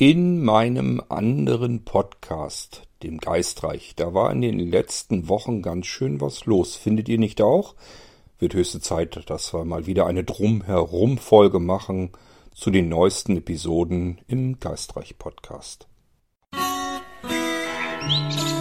In meinem anderen Podcast, dem Geistreich, da war in den letzten Wochen ganz schön was los. Findet ihr nicht auch? Wird höchste Zeit, dass wir mal wieder eine Drumherum-Folge machen zu den neuesten Episoden im Geistreich Podcast. Musik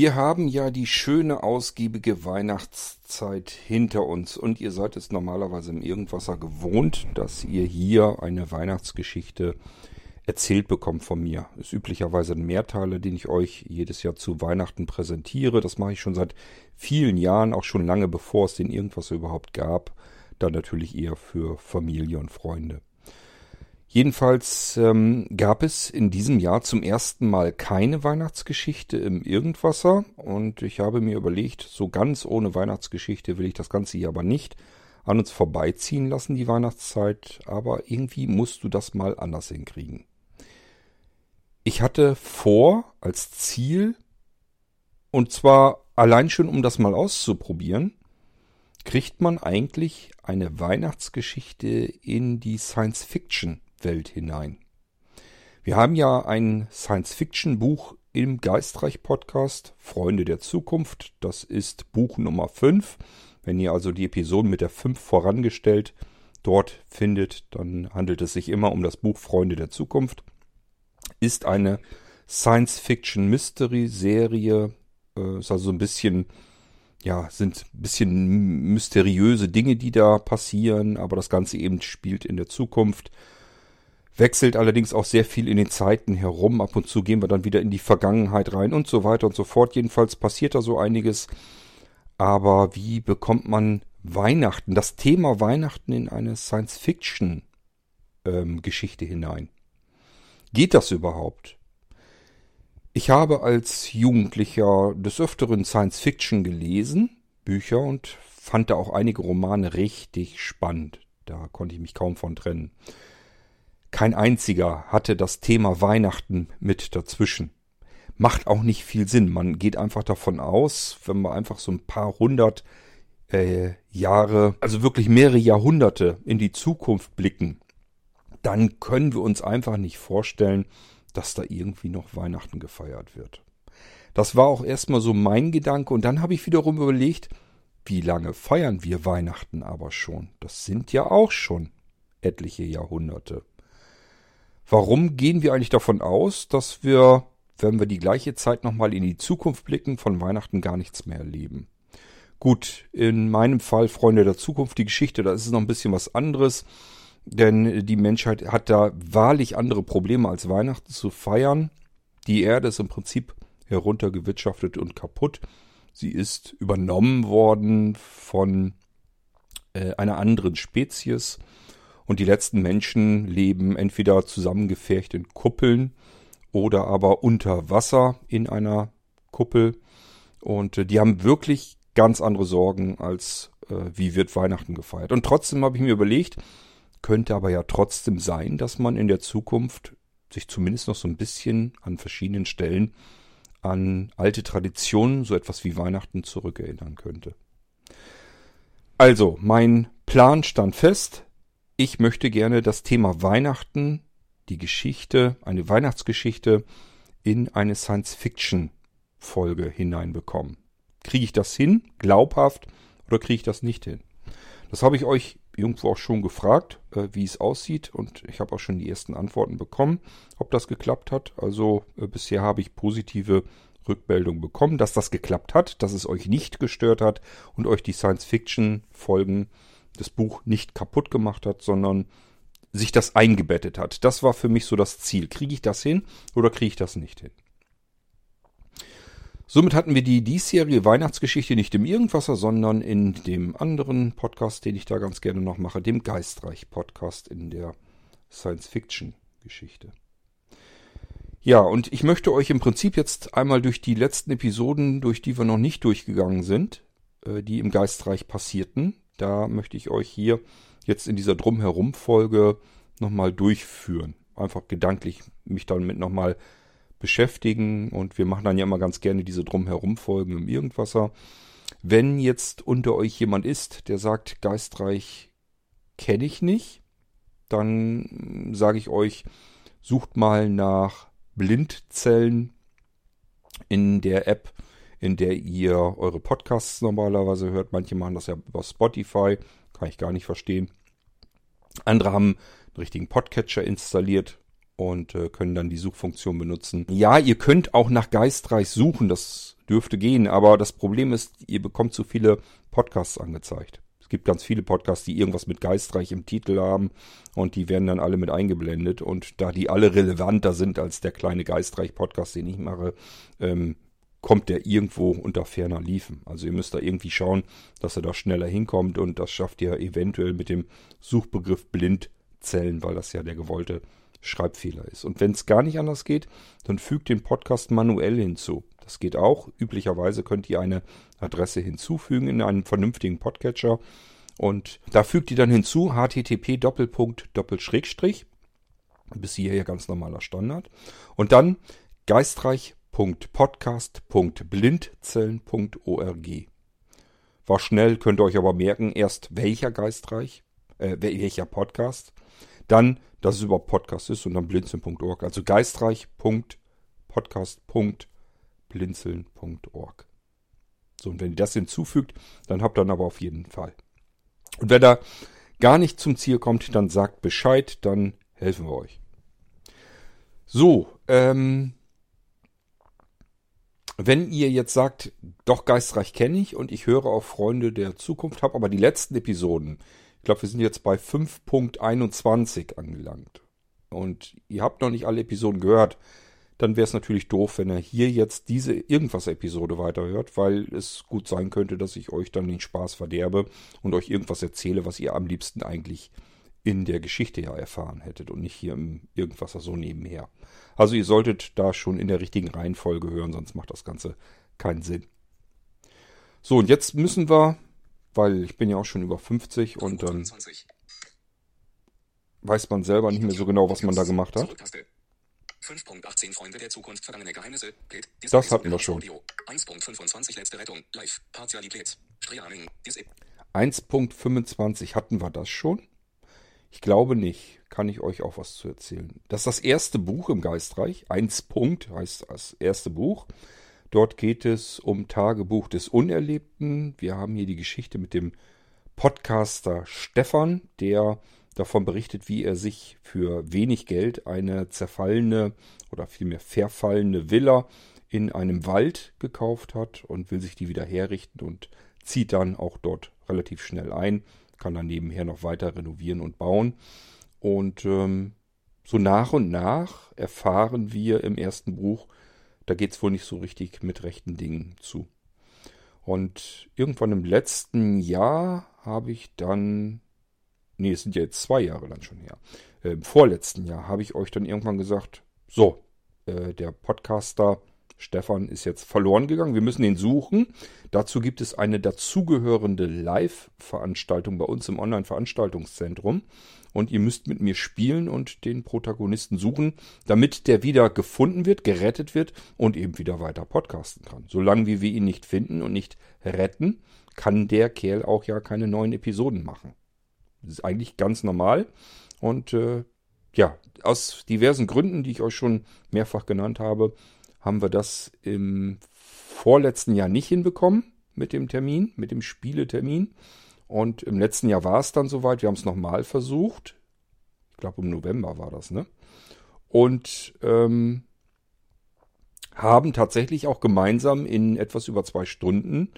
Wir haben ja die schöne, ausgiebige Weihnachtszeit hinter uns und ihr seid es normalerweise im Irgendwasser gewohnt, dass ihr hier eine Weihnachtsgeschichte erzählt bekommt von mir. Ist üblicherweise ein Mehrteiler, den ich euch jedes Jahr zu Weihnachten präsentiere. Das mache ich schon seit vielen Jahren, auch schon lange bevor es den Irgendwasser überhaupt gab. Dann natürlich eher für Familie und Freunde. Jedenfalls ähm, gab es in diesem Jahr zum ersten Mal keine Weihnachtsgeschichte im Irgendwasser und ich habe mir überlegt, so ganz ohne Weihnachtsgeschichte will ich das Ganze hier aber nicht an uns vorbeiziehen lassen, die Weihnachtszeit, aber irgendwie musst du das mal anders hinkriegen. Ich hatte vor als Ziel, und zwar allein schon um das mal auszuprobieren, kriegt man eigentlich eine Weihnachtsgeschichte in die Science Fiction Welt hinein. Wir haben ja ein Science-Fiction-Buch im Geistreich-Podcast, Freunde der Zukunft. Das ist Buch Nummer 5. Wenn ihr also die Episoden mit der 5 vorangestellt dort findet, dann handelt es sich immer um das Buch Freunde der Zukunft. Ist eine Science-Fiction-Mystery-Serie. Äh, ist also ein bisschen, ja, sind ein bisschen mysteriöse Dinge, die da passieren, aber das Ganze eben spielt in der Zukunft wechselt allerdings auch sehr viel in den Zeiten herum. Ab und zu gehen wir dann wieder in die Vergangenheit rein und so weiter und so fort. Jedenfalls passiert da so einiges. Aber wie bekommt man Weihnachten, das Thema Weihnachten in eine Science-Fiction-Geschichte ähm, hinein? Geht das überhaupt? Ich habe als Jugendlicher des Öfteren Science-Fiction gelesen, Bücher und fand da auch einige Romane richtig spannend. Da konnte ich mich kaum von trennen. Kein einziger hatte das Thema Weihnachten mit dazwischen. Macht auch nicht viel Sinn. Man geht einfach davon aus, wenn wir einfach so ein paar hundert äh, Jahre, also wirklich mehrere Jahrhunderte in die Zukunft blicken, dann können wir uns einfach nicht vorstellen, dass da irgendwie noch Weihnachten gefeiert wird. Das war auch erstmal so mein Gedanke und dann habe ich wiederum überlegt, wie lange feiern wir Weihnachten aber schon? Das sind ja auch schon etliche Jahrhunderte. Warum gehen wir eigentlich davon aus, dass wir, wenn wir die gleiche Zeit nochmal in die Zukunft blicken, von Weihnachten gar nichts mehr erleben? Gut, in meinem Fall, Freunde der Zukunft, die Geschichte, da ist es noch ein bisschen was anderes, denn die Menschheit hat da wahrlich andere Probleme als Weihnachten zu feiern. Die Erde ist im Prinzip heruntergewirtschaftet und kaputt. Sie ist übernommen worden von äh, einer anderen Spezies und die letzten Menschen leben entweder zusammengefärcht in Kuppeln oder aber unter Wasser in einer Kuppel. Und äh, die haben wirklich ganz andere Sorgen als äh, wie wird Weihnachten gefeiert. Und trotzdem habe ich mir überlegt, könnte aber ja trotzdem sein, dass man in der Zukunft sich zumindest noch so ein bisschen an verschiedenen Stellen an alte Traditionen, so etwas wie Weihnachten zurückerinnern könnte. Also, mein Plan stand fest ich möchte gerne das Thema Weihnachten, die Geschichte, eine Weihnachtsgeschichte in eine Science-Fiction-Folge hineinbekommen. Kriege ich das hin, glaubhaft, oder kriege ich das nicht hin? Das habe ich euch irgendwo auch schon gefragt, äh, wie es aussieht, und ich habe auch schon die ersten Antworten bekommen, ob das geklappt hat. Also äh, bisher habe ich positive Rückmeldungen bekommen, dass das geklappt hat, dass es euch nicht gestört hat und euch die Science-Fiction-Folgen das Buch nicht kaputt gemacht hat, sondern sich das eingebettet hat. Das war für mich so das Ziel. Kriege ich das hin oder kriege ich das nicht hin? Somit hatten wir die diesjährige Weihnachtsgeschichte nicht im Irgendwasser, sondern in dem anderen Podcast, den ich da ganz gerne noch mache, dem Geistreich-Podcast in der Science-Fiction-Geschichte. Ja, und ich möchte euch im Prinzip jetzt einmal durch die letzten Episoden, durch die wir noch nicht durchgegangen sind, äh, die im Geistreich passierten, da möchte ich euch hier jetzt in dieser Drumherum-Folge nochmal durchführen. einfach gedanklich mich damit nochmal beschäftigen. Und wir machen dann ja immer ganz gerne diese Drumherum-Folgen im Irgendwasser. Wenn jetzt unter euch jemand ist, der sagt, Geistreich kenne ich nicht, dann sage ich euch, sucht mal nach Blindzellen in der App, in der ihr eure Podcasts normalerweise hört. Manche machen das ja über Spotify, kann ich gar nicht verstehen. Andere haben einen richtigen Podcatcher installiert und äh, können dann die Suchfunktion benutzen. Ja, ihr könnt auch nach Geistreich suchen, das dürfte gehen, aber das Problem ist, ihr bekommt zu viele Podcasts angezeigt. Es gibt ganz viele Podcasts, die irgendwas mit Geistreich im Titel haben und die werden dann alle mit eingeblendet. Und da die alle relevanter sind als der kleine Geistreich-Podcast, den ich mache, ähm, kommt der irgendwo unter ferner Liefen. Also ihr müsst da irgendwie schauen, dass er da schneller hinkommt und das schafft ihr eventuell mit dem Suchbegriff Blindzellen, weil das ja der gewollte Schreibfehler ist. Und wenn es gar nicht anders geht, dann fügt den Podcast manuell hinzu. Das geht auch. Üblicherweise könnt ihr eine Adresse hinzufügen in einem vernünftigen Podcatcher. Und da fügt ihr dann hinzu http Doppelpunkt Doppelschrägstrich. Bis hierher ganz normaler Standard. Und dann geistreich.podcast.blindzellen.org. War schnell, könnt ihr euch aber merken, erst welcher Geistreich, äh, welcher Podcast, dann, dass es überhaupt Podcast ist und dann blinzeln.org. Also geistreich.podcast.blinzeln.org blinzeln.org. So, und wenn ihr das hinzufügt, dann habt ihr dann aber auf jeden Fall. Und wenn da gar nicht zum Ziel kommt, dann sagt Bescheid, dann helfen wir euch. So, ähm, wenn ihr jetzt sagt, doch Geistreich kenne ich und ich höre auf Freunde der Zukunft, habe aber die letzten Episoden, ich glaube, wir sind jetzt bei 5.21 angelangt. Und ihr habt noch nicht alle Episoden gehört, dann wäre es natürlich doof, wenn er hier jetzt diese Irgendwas-Episode weiterhört, weil es gut sein könnte, dass ich euch dann den Spaß verderbe und euch irgendwas erzähle, was ihr am liebsten eigentlich in der Geschichte ja erfahren hättet und nicht hier im Irgendwas so nebenher. Also ihr solltet da schon in der richtigen Reihenfolge hören, sonst macht das Ganze keinen Sinn. So, und jetzt müssen wir, weil ich bin ja auch schon über 50 und dann weiß man selber nicht mehr so genau, was man da gemacht hat. 5.18 Freunde der Zukunft vergangene Geheimnisse. Bild. Das hatten wir schon. 1.25 letzte Rettung. Live. Partialität. Streaming. 1.25 hatten wir das schon? Ich glaube nicht. Kann ich euch auch was zu erzählen. Das ist das erste Buch im Geistreich. 1 Punkt heißt das erste Buch. Dort geht es um Tagebuch des Unerlebten. Wir haben hier die Geschichte mit dem Podcaster Stefan, der davon berichtet, wie er sich für wenig Geld eine zerfallene oder vielmehr verfallene Villa in einem Wald gekauft hat und will sich die wieder herrichten und zieht dann auch dort relativ schnell ein, kann dann nebenher noch weiter renovieren und bauen. Und ähm, so nach und nach erfahren wir im ersten Buch, da geht es wohl nicht so richtig mit rechten Dingen zu. Und irgendwann im letzten Jahr habe ich dann nee, es sind ja jetzt zwei Jahre dann schon her, äh, im vorletzten Jahr habe ich euch dann irgendwann gesagt, so, äh, der Podcaster Stefan ist jetzt verloren gegangen, wir müssen ihn suchen. Dazu gibt es eine dazugehörende Live-Veranstaltung bei uns im Online-Veranstaltungszentrum. Und ihr müsst mit mir spielen und den Protagonisten suchen, damit der wieder gefunden wird, gerettet wird und eben wieder weiter podcasten kann. Solange wir ihn nicht finden und nicht retten, kann der Kerl auch ja keine neuen Episoden machen. Das ist eigentlich ganz normal. Und äh, ja, aus diversen Gründen, die ich euch schon mehrfach genannt habe, haben wir das im vorletzten Jahr nicht hinbekommen mit dem Termin, mit dem Spieletermin. Und im letzten Jahr war es dann soweit. Wir haben es nochmal versucht. Ich glaube, im November war das, ne? Und ähm, haben tatsächlich auch gemeinsam in etwas über zwei Stunden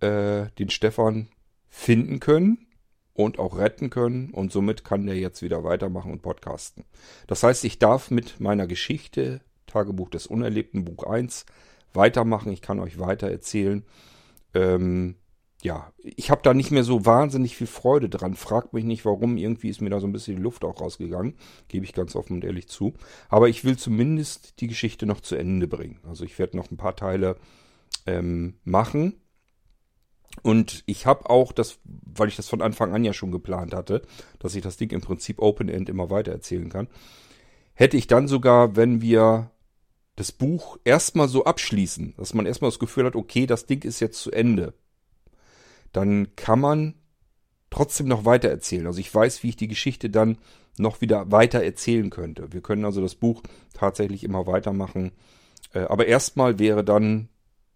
äh, den Stefan finden können und auch retten können und somit kann der jetzt wieder weitermachen und podcasten. Das heißt, ich darf mit meiner Geschichte, Tagebuch des Unerlebten, Buch 1, weitermachen. Ich kann euch weiter erzählen. Ähm, ja, ich habe da nicht mehr so wahnsinnig viel Freude dran. Fragt mich nicht, warum. Irgendwie ist mir da so ein bisschen die Luft auch rausgegangen. Gebe ich ganz offen und ehrlich zu. Aber ich will zumindest die Geschichte noch zu Ende bringen. Also ich werde noch ein paar Teile ähm, machen und ich habe auch das, weil ich das von Anfang an ja schon geplant hatte, dass ich das Ding im Prinzip Open End immer weiter erzählen kann. hätte ich dann sogar, wenn wir das Buch erstmal so abschließen, dass man erstmal das Gefühl hat, okay, das Ding ist jetzt zu Ende, dann kann man trotzdem noch weiter erzählen. Also ich weiß, wie ich die Geschichte dann noch wieder weiter erzählen könnte. Wir können also das Buch tatsächlich immer weitermachen. Äh, aber erstmal wäre dann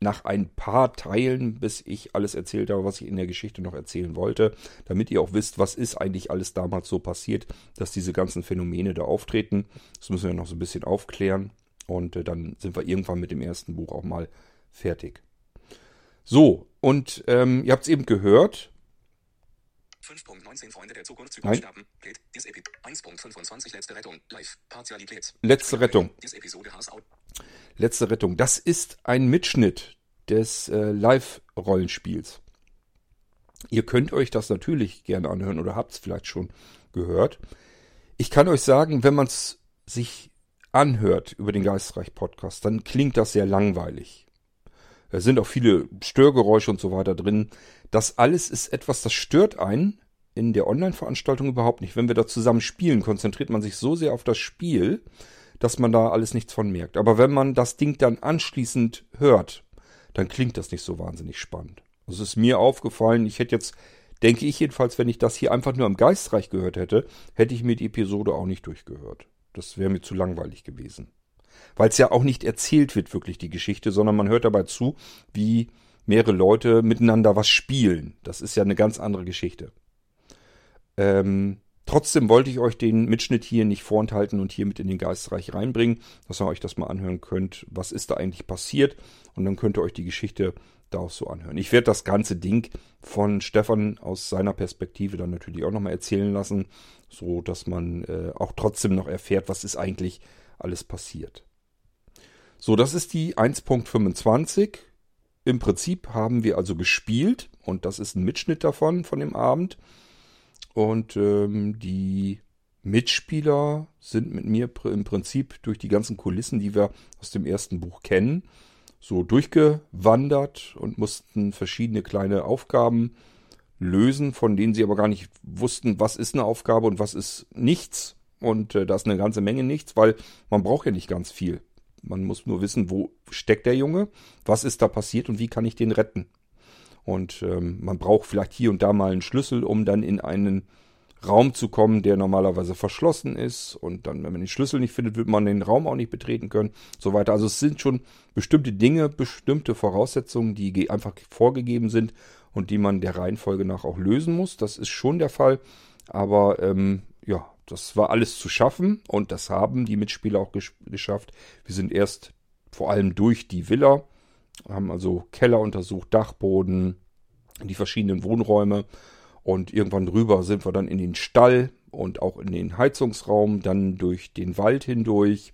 nach ein paar Teilen, bis ich alles erzählt habe, was ich in der Geschichte noch erzählen wollte, damit ihr auch wisst, was ist eigentlich alles damals so passiert, dass diese ganzen Phänomene da auftreten. Das müssen wir noch so ein bisschen aufklären und äh, dann sind wir irgendwann mit dem ersten Buch auch mal fertig. So, und ähm, ihr habt es eben gehört. 5.19 Freunde der Zukunft sterben. 1.25 letzte Rettung. Live. Partialität. Letzte Rettung. Letzte Rettung. Das ist ein Mitschnitt des äh, Live-Rollenspiels. Ihr könnt euch das natürlich gerne anhören oder habt es vielleicht schon gehört. Ich kann euch sagen, wenn man es sich anhört über den Geistreich-Podcast, dann klingt das sehr langweilig. Es sind auch viele Störgeräusche und so weiter drin. Das alles ist etwas, das stört einen in der Online-Veranstaltung überhaupt nicht. Wenn wir da zusammen spielen, konzentriert man sich so sehr auf das Spiel, dass man da alles nichts von merkt. Aber wenn man das Ding dann anschließend hört, dann klingt das nicht so wahnsinnig spannend. Es ist mir aufgefallen, ich hätte jetzt, denke ich jedenfalls, wenn ich das hier einfach nur im Geistreich gehört hätte, hätte ich mir die Episode auch nicht durchgehört. Das wäre mir zu langweilig gewesen. Weil es ja auch nicht erzählt wird, wirklich die Geschichte, sondern man hört dabei zu, wie mehrere Leute miteinander was spielen. Das ist ja eine ganz andere Geschichte. Ähm, trotzdem wollte ich euch den Mitschnitt hier nicht vorenthalten und hier mit in den Geistreich reinbringen, dass ihr euch das mal anhören könnt. Was ist da eigentlich passiert? Und dann könnt ihr euch die Geschichte da so anhören. Ich werde das ganze Ding von Stefan aus seiner Perspektive dann natürlich auch nochmal erzählen lassen, so dass man äh, auch trotzdem noch erfährt, was ist eigentlich alles passiert. So, das ist die 1.25. Im Prinzip haben wir also gespielt und das ist ein Mitschnitt davon, von dem Abend. Und ähm, die Mitspieler sind mit mir im Prinzip durch die ganzen Kulissen, die wir aus dem ersten Buch kennen, so durchgewandert und mussten verschiedene kleine Aufgaben lösen, von denen sie aber gar nicht wussten, was ist eine Aufgabe und was ist nichts. Und äh, da ist eine ganze Menge nichts, weil man braucht ja nicht ganz viel. Man muss nur wissen, wo steckt der Junge, was ist da passiert und wie kann ich den retten. Und ähm, man braucht vielleicht hier und da mal einen Schlüssel, um dann in einen Raum zu kommen, der normalerweise verschlossen ist. Und dann, wenn man den Schlüssel nicht findet, wird man den Raum auch nicht betreten können. So weiter. Also es sind schon bestimmte Dinge, bestimmte Voraussetzungen, die einfach vorgegeben sind und die man der Reihenfolge nach auch lösen muss. Das ist schon der Fall. Aber ähm, ja, das war alles zu schaffen und das haben die Mitspieler auch gesch geschafft. Wir sind erst vor allem durch die Villa, haben also Keller untersucht, Dachboden, die verschiedenen Wohnräume und irgendwann drüber sind wir dann in den Stall und auch in den Heizungsraum, dann durch den Wald hindurch.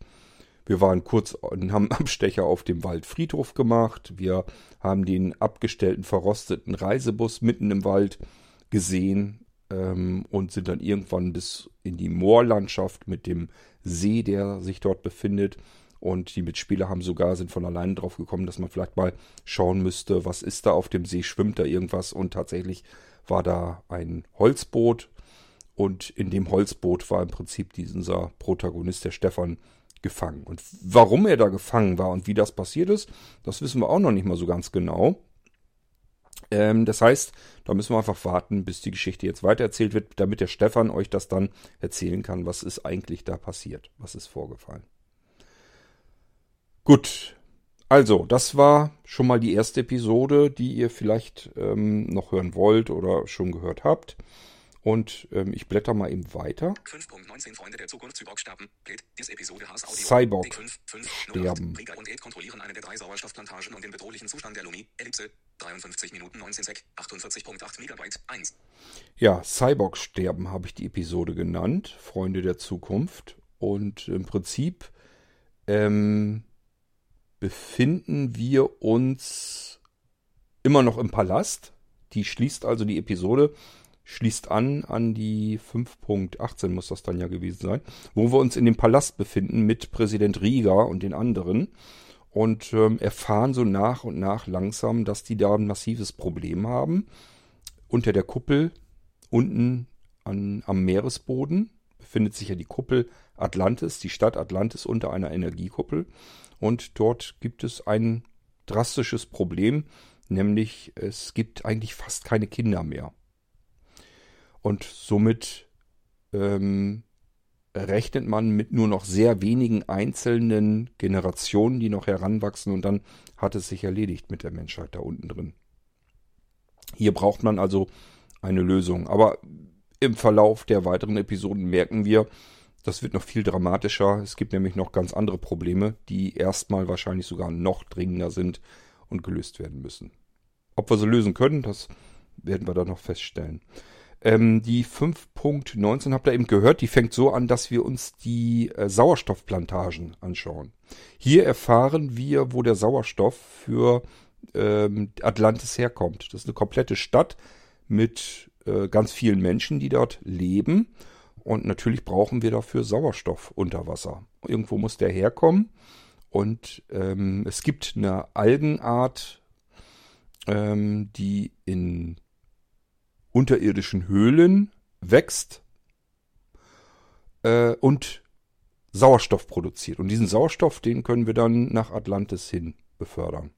Wir waren kurz und haben Abstecher auf dem Waldfriedhof gemacht. Wir haben den abgestellten, verrosteten Reisebus mitten im Wald gesehen ähm, und sind dann irgendwann bis in die Moorlandschaft mit dem See, der sich dort befindet. Und die Mitspieler haben sogar, sind von alleine drauf gekommen, dass man vielleicht mal schauen müsste, was ist da auf dem See, schwimmt da irgendwas. Und tatsächlich war da ein Holzboot. Und in dem Holzboot war im Prinzip dieser Protagonist, der Stefan, gefangen. Und warum er da gefangen war und wie das passiert ist, das wissen wir auch noch nicht mal so ganz genau. Ähm, das heißt, da müssen wir einfach warten, bis die Geschichte jetzt weitererzählt wird, damit der Stefan euch das dann erzählen kann, was ist eigentlich da passiert, was ist vorgefallen. Gut, also das war schon mal die erste Episode, die ihr vielleicht ähm, noch hören wollt oder schon gehört habt. Und ähm, ich blätter mal eben weiter. 5.19 Freunde der Zukunft Cyborg sterben. Bild, dis Episode Haas Audio. Cyborg 5, 5, sterben. Rieger und Ed kontrollieren eine der drei Sauerstoffplantagen und den bedrohlichen Zustand der Lumi. Ellipse. 53 Minuten 19 Sek. 48.8 Megabyte. 1. Ja, Cyborg sterben habe ich die Episode genannt. Freunde der Zukunft. Und im Prinzip ähm, befinden wir uns immer noch im Palast. Die schließt also die Episode schließt an an die 5.18 muss das dann ja gewesen sein, wo wir uns in dem Palast befinden mit Präsident Rieger und den anderen und ähm, erfahren so nach und nach langsam, dass die da ein massives Problem haben. Unter der Kuppel, unten an, am Meeresboden, befindet sich ja die Kuppel Atlantis, die Stadt Atlantis unter einer Energiekuppel. Und dort gibt es ein drastisches Problem, nämlich es gibt eigentlich fast keine Kinder mehr. Und somit ähm, rechnet man mit nur noch sehr wenigen einzelnen Generationen, die noch heranwachsen und dann hat es sich erledigt mit der Menschheit da unten drin. Hier braucht man also eine Lösung. Aber im Verlauf der weiteren Episoden merken wir, das wird noch viel dramatischer. Es gibt nämlich noch ganz andere Probleme, die erstmal wahrscheinlich sogar noch dringender sind und gelöst werden müssen. Ob wir sie lösen können, das werden wir dann noch feststellen. Ähm, die 5.19 habt ihr eben gehört, die fängt so an, dass wir uns die äh, Sauerstoffplantagen anschauen. Hier erfahren wir, wo der Sauerstoff für ähm, Atlantis herkommt. Das ist eine komplette Stadt mit äh, ganz vielen Menschen, die dort leben. Und natürlich brauchen wir dafür Sauerstoff unter Wasser. Irgendwo muss der herkommen. Und ähm, es gibt eine Algenart, ähm, die in unterirdischen Höhlen wächst äh, und Sauerstoff produziert. Und diesen Sauerstoff, den können wir dann nach Atlantis hin befördern.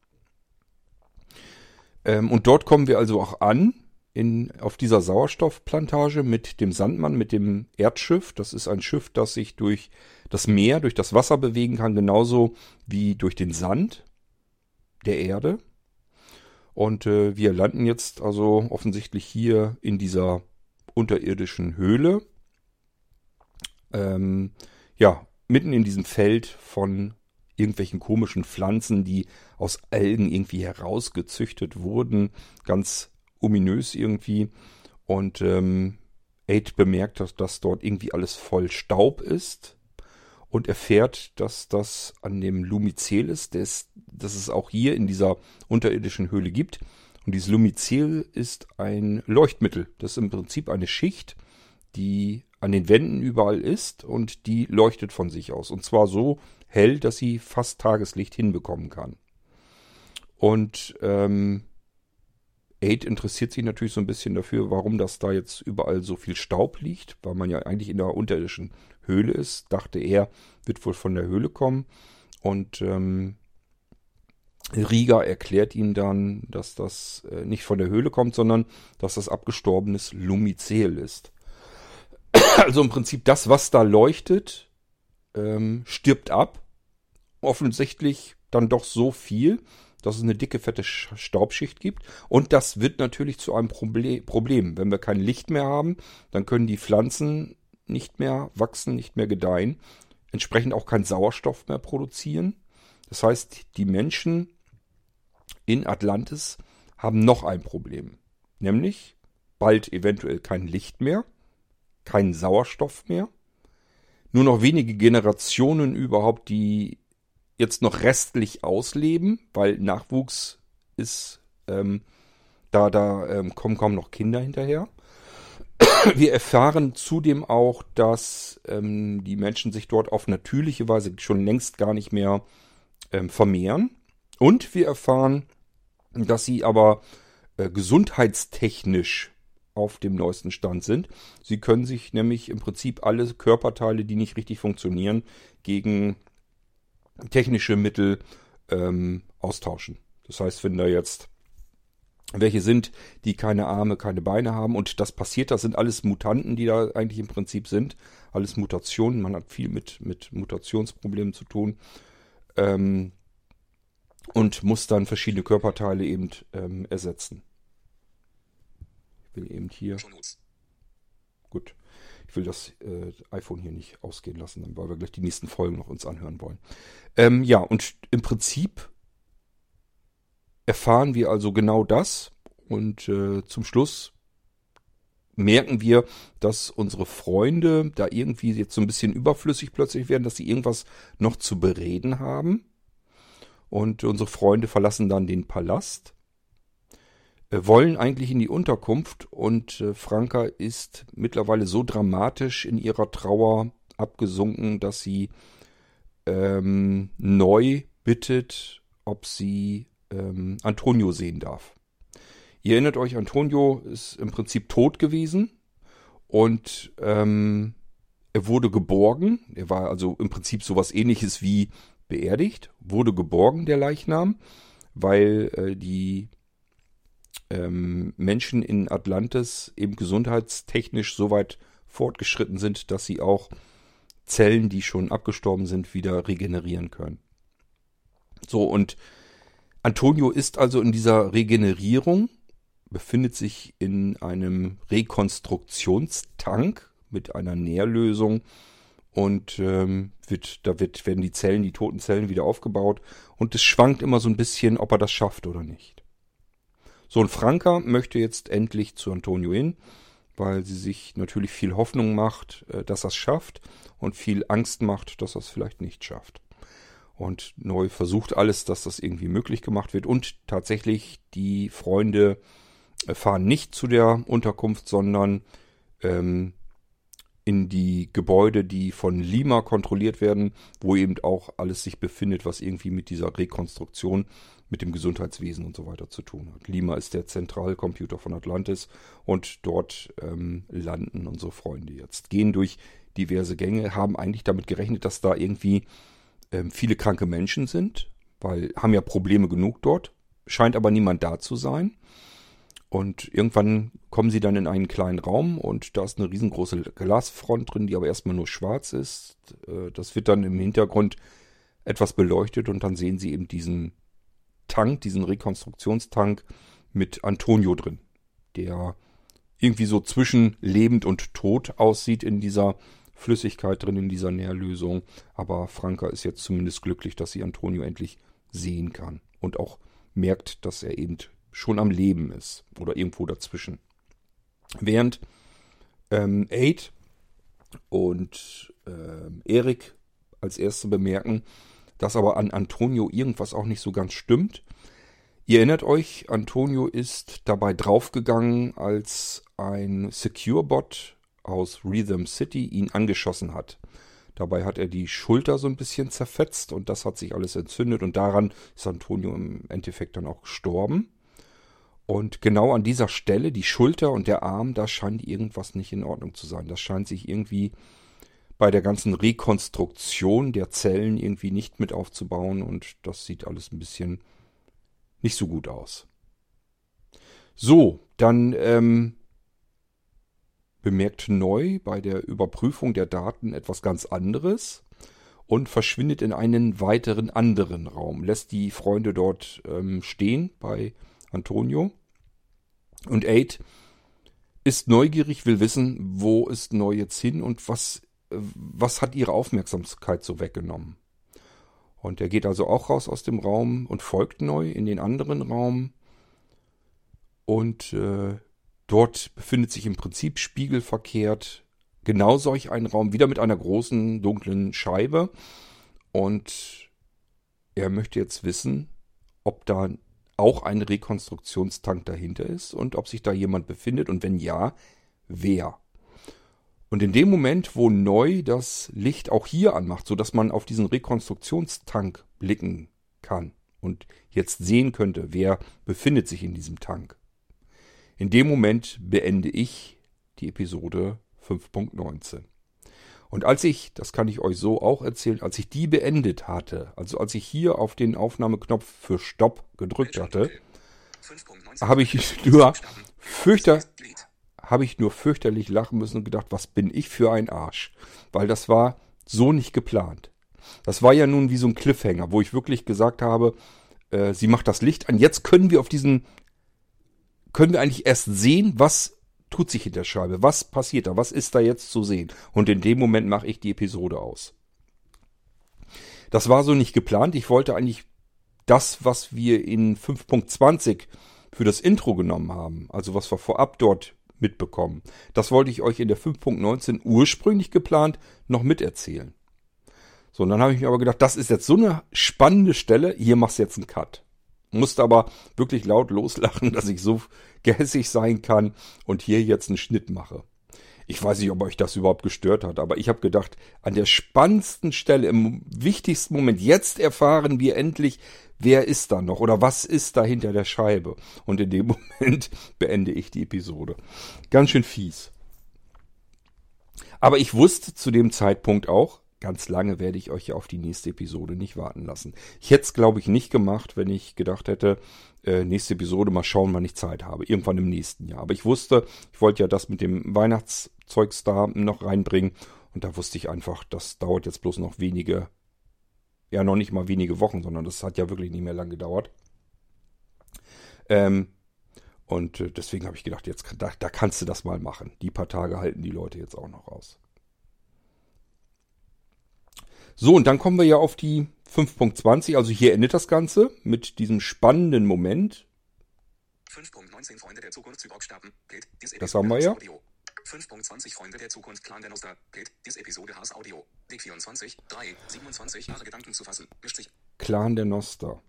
Ähm, und dort kommen wir also auch an, in, auf dieser Sauerstoffplantage mit dem Sandmann, mit dem Erdschiff. Das ist ein Schiff, das sich durch das Meer, durch das Wasser bewegen kann, genauso wie durch den Sand der Erde. Und äh, wir landen jetzt also offensichtlich hier in dieser unterirdischen Höhle. Ähm, ja, mitten in diesem Feld von irgendwelchen komischen Pflanzen, die aus Algen irgendwie herausgezüchtet wurden. Ganz ominös irgendwie. Und ähm, Aid bemerkt, dass das dort irgendwie alles voll Staub ist und erfährt, dass das an dem Lumicel ist, das, das es auch hier in dieser unterirdischen Höhle gibt. Und dieses Lumicel ist ein Leuchtmittel. Das ist im Prinzip eine Schicht, die an den Wänden überall ist und die leuchtet von sich aus. Und zwar so hell, dass sie fast Tageslicht hinbekommen kann. Und ähm, Aid interessiert sich natürlich so ein bisschen dafür, warum das da jetzt überall so viel Staub liegt, weil man ja eigentlich in der unterirdischen Höhle ist. Dachte er, wird wohl von der Höhle kommen. Und ähm, Riga erklärt ihm dann, dass das äh, nicht von der Höhle kommt, sondern dass das abgestorbenes Lumicel ist. Also im Prinzip das, was da leuchtet, ähm, stirbt ab. Offensichtlich dann doch so viel, dass es eine dicke, fette Staubschicht gibt. Und das wird natürlich zu einem Problem. Wenn wir kein Licht mehr haben, dann können die Pflanzen nicht mehr wachsen, nicht mehr gedeihen, entsprechend auch keinen Sauerstoff mehr produzieren. Das heißt, die Menschen in Atlantis haben noch ein Problem. Nämlich bald eventuell kein Licht mehr, keinen Sauerstoff mehr, nur noch wenige Generationen überhaupt, die jetzt noch restlich ausleben, weil Nachwuchs ist, ähm, da, da ähm, kommen kaum noch Kinder hinterher. Wir erfahren zudem auch, dass ähm, die Menschen sich dort auf natürliche Weise schon längst gar nicht mehr ähm, vermehren. Und wir erfahren, dass sie aber äh, gesundheitstechnisch auf dem neuesten Stand sind. Sie können sich nämlich im Prinzip alle Körperteile, die nicht richtig funktionieren, gegen technische Mittel ähm, austauschen. Das heißt, wenn da jetzt welche sind, die keine Arme, keine Beine haben und das passiert, das sind alles Mutanten, die da eigentlich im Prinzip sind, alles Mutationen, man hat viel mit, mit Mutationsproblemen zu tun ähm, und muss dann verschiedene Körperteile eben ähm, ersetzen. Ich will eben hier... Gut. Ich will das äh, iPhone hier nicht ausgehen lassen, weil wir gleich die nächsten Folgen noch uns anhören wollen. Ähm, ja, und im Prinzip erfahren wir also genau das. Und äh, zum Schluss merken wir, dass unsere Freunde da irgendwie jetzt so ein bisschen überflüssig plötzlich werden, dass sie irgendwas noch zu bereden haben. Und unsere Freunde verlassen dann den Palast wollen eigentlich in die Unterkunft und äh, Franka ist mittlerweile so dramatisch in ihrer Trauer abgesunken, dass sie ähm, neu bittet, ob sie ähm, Antonio sehen darf. Ihr erinnert euch, Antonio ist im Prinzip tot gewesen und ähm, Er wurde geborgen. Er war also im Prinzip sowas ähnliches wie beerdigt. Wurde geborgen, der Leichnam, weil äh, die ähm, Menschen in Atlantis eben gesundheitstechnisch so weit fortgeschritten sind, dass sie auch Zellen, die schon abgestorben sind, wieder regenerieren können. So, und Antonio ist also in dieser Regenerierung, befindet sich in einem Rekonstruktionstank mit einer Nährlösung und ähm, wird, da wird, werden die Zellen, die toten Zellen wieder aufgebaut und es schwankt immer so ein bisschen, ob er das schafft oder nicht. So, und Franka möchte jetzt endlich zu Antonio hin, weil sie sich natürlich viel Hoffnung macht, äh, dass er es schafft und viel Angst macht, dass er es vielleicht nicht schafft. Und neu versucht alles, dass das irgendwie möglich gemacht wird. Und tatsächlich, die Freunde äh, fahren nicht zu der Unterkunft, sondern ähm, in die Gebäude, die von Lima kontrolliert werden, wo eben auch alles sich befindet, was irgendwie mit dieser Rekonstruktion, mit dem Gesundheitswesen und so weiter zu tun hat. Lima ist der Zentralcomputer von Atlantis und dort ähm, landen unsere Freunde jetzt. Gehen durch diverse Gänge, haben eigentlich damit gerechnet, dass da irgendwie ähm, viele kranke Menschen sind, weil haben ja Probleme genug dort, scheint aber niemand da zu sein. Und irgendwann kommen sie dann in einen kleinen Raum und da ist eine riesengroße Glasfront drin, die aber erstmal nur schwarz ist. Äh, das wird dann im Hintergrund etwas beleuchtet und dann sehen sie eben diesen Tank, diesen Rekonstruktionstank mit Antonio drin, der irgendwie so zwischen lebend und tot aussieht in dieser Flüssigkeit drin, in dieser Nährlösung. Aber Franka ist jetzt zumindest glücklich, dass sie Antonio endlich sehen kann und auch merkt, dass er eben schon am Leben ist oder irgendwo dazwischen. Während ähm, Aid und ähm, Erik als erste bemerken, dass aber an Antonio irgendwas auch nicht so ganz stimmt. Ihr erinnert euch, Antonio ist dabei draufgegangen, als ein Secure-Bot aus Rhythm City ihn angeschossen hat. Dabei hat er die Schulter so ein bisschen zerfetzt und das hat sich alles entzündet und daran ist Antonio im Endeffekt dann auch gestorben. Und genau an dieser Stelle, die Schulter und der Arm, da scheint irgendwas nicht in Ordnung zu sein. Das scheint sich irgendwie bei der ganzen Rekonstruktion der Zellen irgendwie nicht mit aufzubauen und das sieht alles ein bisschen nicht so gut aus. So, dann ähm, bemerkt neu bei der Überprüfung der Daten etwas ganz anderes und verschwindet in einen weiteren anderen Raum, lässt die Freunde dort ähm, stehen bei Antonio. Und Aid ist neugierig, will wissen, wo ist Neu jetzt hin und was, was hat ihre Aufmerksamkeit so weggenommen. Und er geht also auch raus aus dem Raum und folgt Neu in den anderen Raum. Und äh, dort befindet sich im Prinzip spiegelverkehrt genau solch ein Raum, wieder mit einer großen dunklen Scheibe. Und er möchte jetzt wissen, ob da auch ein Rekonstruktionstank dahinter ist und ob sich da jemand befindet und wenn ja, wer. Und in dem Moment, wo neu das Licht auch hier anmacht, so dass man auf diesen Rekonstruktionstank blicken kann und jetzt sehen könnte, wer befindet sich in diesem Tank. In dem Moment beende ich die Episode 5.19. Und als ich, das kann ich euch so auch erzählen, als ich die beendet hatte, also als ich hier auf den Aufnahmeknopf für Stopp gedrückt hatte, habe ich nur fürchter, habe ich nur fürchterlich lachen müssen und gedacht, was bin ich für ein Arsch? Weil das war so nicht geplant. Das war ja nun wie so ein Cliffhanger, wo ich wirklich gesagt habe, äh, sie macht das Licht an. Jetzt können wir auf diesen, können wir eigentlich erst sehen, was tut sich hinter der Scheibe? Was passiert da? Was ist da jetzt zu sehen? Und in dem Moment mache ich die Episode aus. Das war so nicht geplant. Ich wollte eigentlich das, was wir in 5.20 für das Intro genommen haben, also was wir vorab dort mitbekommen, das wollte ich euch in der 5.19 ursprünglich geplant noch miterzählen. So, und dann habe ich mir aber gedacht, das ist jetzt so eine spannende Stelle, hier machst du jetzt einen Cut. Musste aber wirklich laut loslachen, dass ich so gehässig sein kann und hier jetzt einen Schnitt mache. Ich weiß nicht, ob euch das überhaupt gestört hat, aber ich habe gedacht, an der spannendsten Stelle, im wichtigsten Moment, jetzt erfahren wir endlich, wer ist da noch oder was ist da hinter der Scheibe. Und in dem Moment beende ich die Episode. Ganz schön fies. Aber ich wusste zu dem Zeitpunkt auch, ganz lange werde ich euch ja auf die nächste Episode nicht warten lassen. Ich hätte es, glaube ich, nicht gemacht, wenn ich gedacht hätte, äh, nächste Episode mal schauen, wann ich Zeit habe. Irgendwann im nächsten Jahr. Aber ich wusste, ich wollte ja das mit dem Weihnachtszeugs da noch reinbringen. Und da wusste ich einfach, das dauert jetzt bloß noch wenige, ja noch nicht mal wenige Wochen, sondern das hat ja wirklich nicht mehr lang gedauert. Ähm, und äh, deswegen habe ich gedacht, jetzt da, da kannst du das mal machen. Die paar Tage halten die Leute jetzt auch noch aus. So, und dann kommen wir ja auf die 5.20. Also hier endet das Ganze mit diesem spannenden Moment. 5.19 Freunde der Zukunft Zyborg-Staben. Das haben wir ja. 5.20 Freunde der Zukunft Clan der Noster. Bild, dis Episode Haas Audio. Dick 24, 3, 27 Jahre Gedanken zu fassen. Mischt sich. Clan der Noster.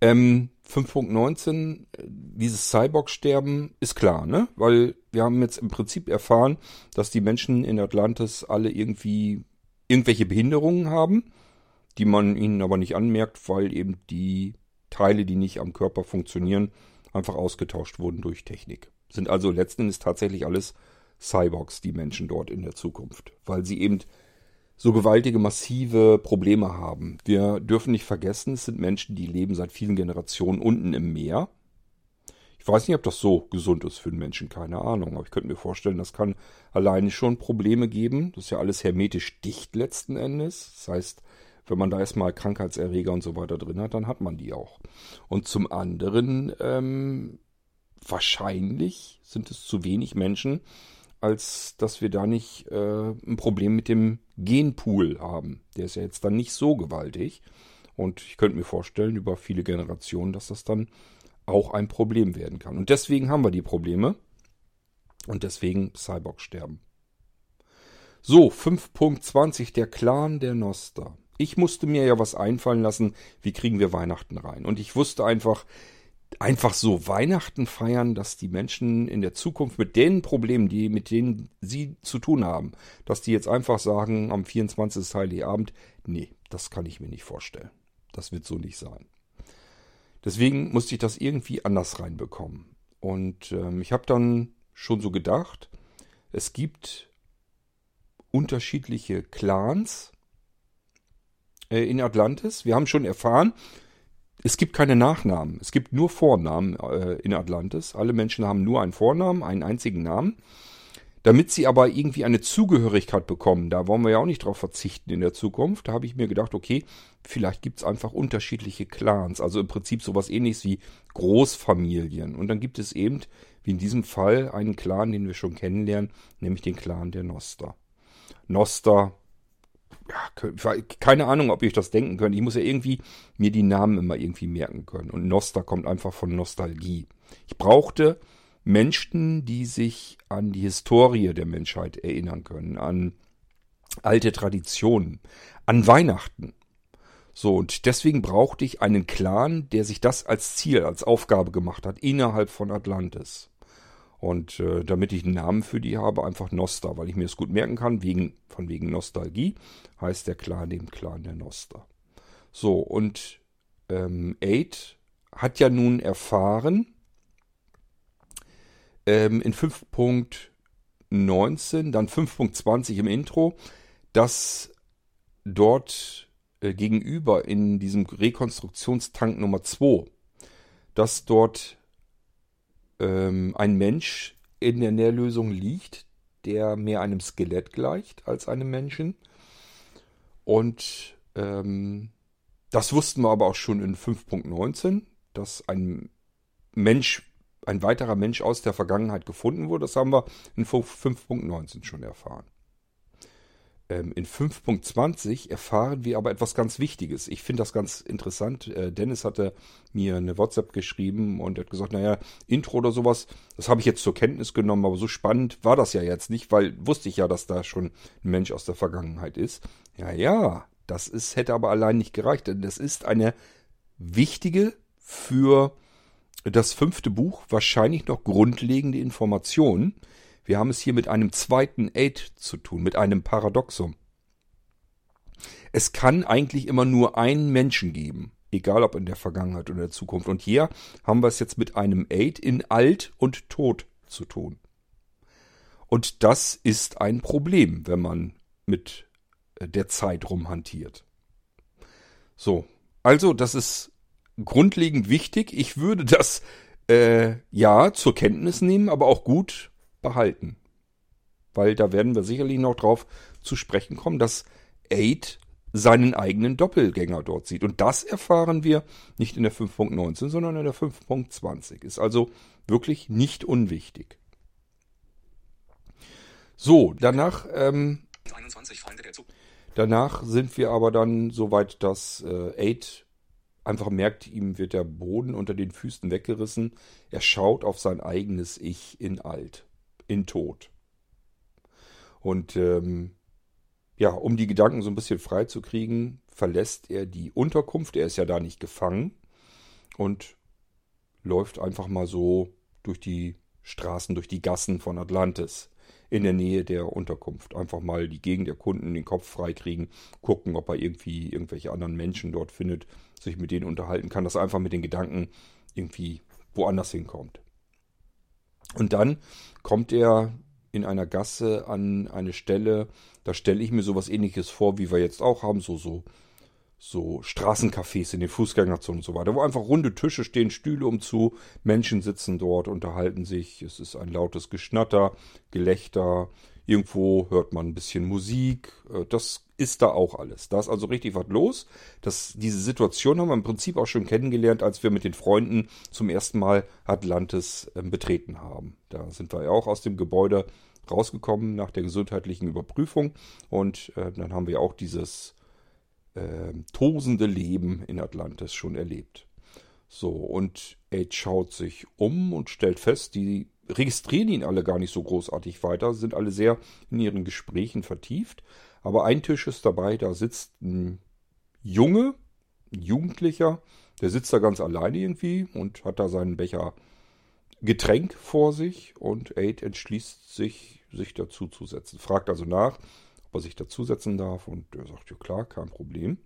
Ähm, 5.19, dieses Cyborg-Sterben ist klar, ne? Weil wir haben jetzt im Prinzip erfahren, dass die Menschen in Atlantis alle irgendwie irgendwelche Behinderungen haben, die man ihnen aber nicht anmerkt, weil eben die Teile, die nicht am Körper funktionieren, einfach ausgetauscht wurden durch Technik. Sind also letzten Endes tatsächlich alles Cyborgs, die Menschen dort in der Zukunft, weil sie eben so gewaltige, massive Probleme haben. Wir dürfen nicht vergessen, es sind Menschen, die leben seit vielen Generationen unten im Meer ich weiß nicht, ob das so gesund ist für den Menschen, keine Ahnung. Aber ich könnte mir vorstellen, das kann alleine schon Probleme geben. Das ist ja alles hermetisch dicht letzten Endes. Das heißt, wenn man da erstmal Krankheitserreger und so weiter drin hat, dann hat man die auch. Und zum anderen, ähm, wahrscheinlich sind es zu wenig Menschen, als dass wir da nicht äh, ein Problem mit dem Genpool haben. Der ist ja jetzt dann nicht so gewaltig. Und ich könnte mir vorstellen, über viele Generationen, dass das dann auch ein Problem werden kann. Und deswegen haben wir die Probleme. Und deswegen Cyborg sterben. So, 5.20, der Clan der Noster. Ich musste mir ja was einfallen lassen, wie kriegen wir Weihnachten rein. Und ich wusste einfach, einfach so Weihnachten feiern, dass die Menschen in der Zukunft mit den Problemen, die, mit denen sie zu tun haben, dass die jetzt einfach sagen, am 24. Heiligabend, nee, das kann ich mir nicht vorstellen. Das wird so nicht sein. Deswegen musste ich das irgendwie anders reinbekommen. Und ähm, ich habe dann schon so gedacht, es gibt unterschiedliche Clans äh, in Atlantis. Wir haben schon erfahren, es gibt keine Nachnamen. Es gibt nur Vornamen äh, in Atlantis. Alle Menschen haben nur einen Vornamen, einen einzigen Namen. Damit sie aber irgendwie eine Zugehörigkeit bekommen, da wollen wir ja auch nicht drauf verzichten in der Zukunft, da habe ich mir gedacht, okay, vielleicht gibt es einfach unterschiedliche Clans, also im Prinzip sowas ähnliches wie Großfamilien. Und dann gibt es eben, wie in diesem Fall, einen Clan, den wir schon kennenlernen, nämlich den Clan der Noster. Noster, ja, keine Ahnung, ob ihr euch das denken könnt. Ich muss ja irgendwie mir die Namen immer irgendwie merken können. Und Noster kommt einfach von Nostalgie. Ich brauchte Menschen, die sich an die Historie der Menschheit erinnern können, an alte Traditionen, an Weihnachten. So, und deswegen brauchte ich einen Clan, der sich das als Ziel, als Aufgabe gemacht hat, innerhalb von Atlantis. Und äh, damit ich einen Namen für die habe, einfach Noster, weil ich mir es gut merken kann, wegen, von wegen Nostalgie, heißt der Clan dem Clan der Noster. So, und ähm, Aid hat ja nun erfahren, ähm, in 5.19, dann 5.20 im Intro, dass dort äh, gegenüber in diesem Rekonstruktionstank Nummer 2, dass dort ähm, ein Mensch in der Nährlösung liegt, der mehr einem Skelett gleicht als einem Menschen. Und ähm, das wussten wir aber auch schon in 5.19, dass ein Mensch ein weiterer Mensch aus der Vergangenheit gefunden wurde. Das haben wir in 5.19 schon erfahren. Ähm, in 5.20 erfahren wir aber etwas ganz Wichtiges. Ich finde das ganz interessant. Äh, Dennis hatte mir eine WhatsApp geschrieben und hat gesagt, naja, Intro oder sowas, das habe ich jetzt zur Kenntnis genommen, aber so spannend war das ja jetzt nicht, weil wusste ich ja, dass da schon ein Mensch aus der Vergangenheit ist. Ja, ja, das ist, hätte aber allein nicht gereicht, denn das ist eine wichtige für das fünfte Buch wahrscheinlich noch grundlegende Informationen. Wir haben es hier mit einem zweiten Aid zu tun, mit einem Paradoxum. Es kann eigentlich immer nur einen Menschen geben, egal ob in der Vergangenheit oder der Zukunft. Und hier haben wir es jetzt mit einem Aid in Alt und Tod zu tun. Und das ist ein Problem, wenn man mit der Zeit rumhantiert. So, also das ist grundlegend wichtig. Ich würde das äh, ja zur Kenntnis nehmen, aber auch gut behalten. Weil da werden wir sicherlich noch drauf zu sprechen kommen, dass Aid seinen eigenen Doppelgänger dort sieht. Und das erfahren wir nicht in der 5.19, sondern in der 5.20. Ist also wirklich nicht unwichtig. So, danach, ähm, danach sind wir aber dann so weit, dass äh, Aid einfach merkt, ihm wird der Boden unter den Füßen weggerissen. Er schaut auf sein eigenes Ich in alt, in Tod. Und ähm, ja, um die Gedanken so ein bisschen frei zu kriegen, verlässt er die Unterkunft. Er ist ja da nicht gefangen und läuft einfach mal so durch die Straßen, durch die Gassen von Atlantis in der Nähe der Unterkunft. Einfach mal die Gegend erkunden, den Kopf freikriegen, gucken, ob er irgendwie irgendwelche anderen Menschen dort findet, sich mit denen unterhalten kann, dass einfach mit den Gedanken irgendwie woanders hinkommt. Und dann kommt er in einer Gasse an eine Stelle, da stelle ich mir sowas ähnliches vor, wie wir jetzt auch haben, so, so, so Straßencafés in den Fußgängerzonen und so weiter, wo einfach runde Tische stehen, Stühle umzu, Menschen sitzen dort, unterhalten sich, es ist ein lautes Geschnatter, Gelächter, Irgendwo hört man ein bisschen Musik. Äh, das ist da auch alles. Da ist also richtig was los. Das, diese Situation haben wir im Prinzip auch schon kennengelernt, als wir mit den Freunden zum ersten Mal Atlantis äh, betreten haben. Da sind wir ja auch aus dem Gebäude rausgekommen nach der gesundheitlichen Überprüfung. Und äh, dann haben wir auch dieses äh, tosende Leben in Atlantis schon erlebt. So, und Age schaut sich um und stellt fest, die registrieren ihn alle gar nicht so großartig weiter, sind alle sehr in ihren Gesprächen vertieft. Aber ein Tisch ist dabei, da sitzt ein Junge, ein Jugendlicher, der sitzt da ganz alleine irgendwie und hat da seinen Becher Getränk vor sich und Aid entschließt sich, sich dazuzusetzen. Fragt also nach, ob er sich dazusetzen darf und er sagt, ja klar, kein Problem.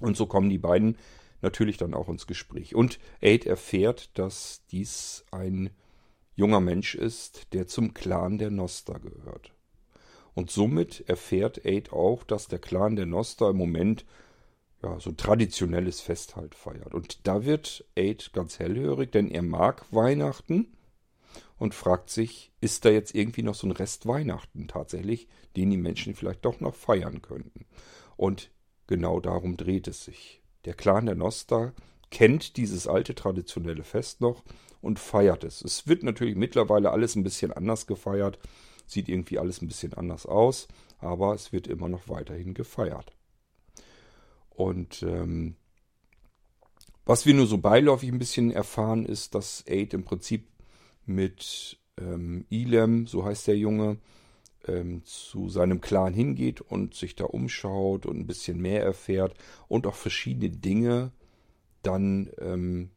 Und so kommen die beiden natürlich dann auch ins Gespräch. Und Aid erfährt, dass dies ein junger Mensch ist, der zum Clan der Noster gehört. Und somit erfährt Aid auch, dass der Clan der Noster im Moment ja, so traditionelles Fest halt feiert. Und da wird Aid ganz hellhörig, denn er mag Weihnachten und fragt sich, ist da jetzt irgendwie noch so ein Rest Weihnachten tatsächlich, den die Menschen vielleicht doch noch feiern könnten. Und genau darum dreht es sich. Der Clan der Noster kennt dieses alte traditionelle Fest noch und feiert es. Es wird natürlich mittlerweile alles ein bisschen anders gefeiert, sieht irgendwie alles ein bisschen anders aus, aber es wird immer noch weiterhin gefeiert. Und ähm, was wir nur so beiläufig ein bisschen erfahren, ist, dass Aid im Prinzip mit ähm, Elam, so heißt der Junge, ähm, zu seinem Clan hingeht und sich da umschaut und ein bisschen mehr erfährt und auch verschiedene Dinge dann ähm,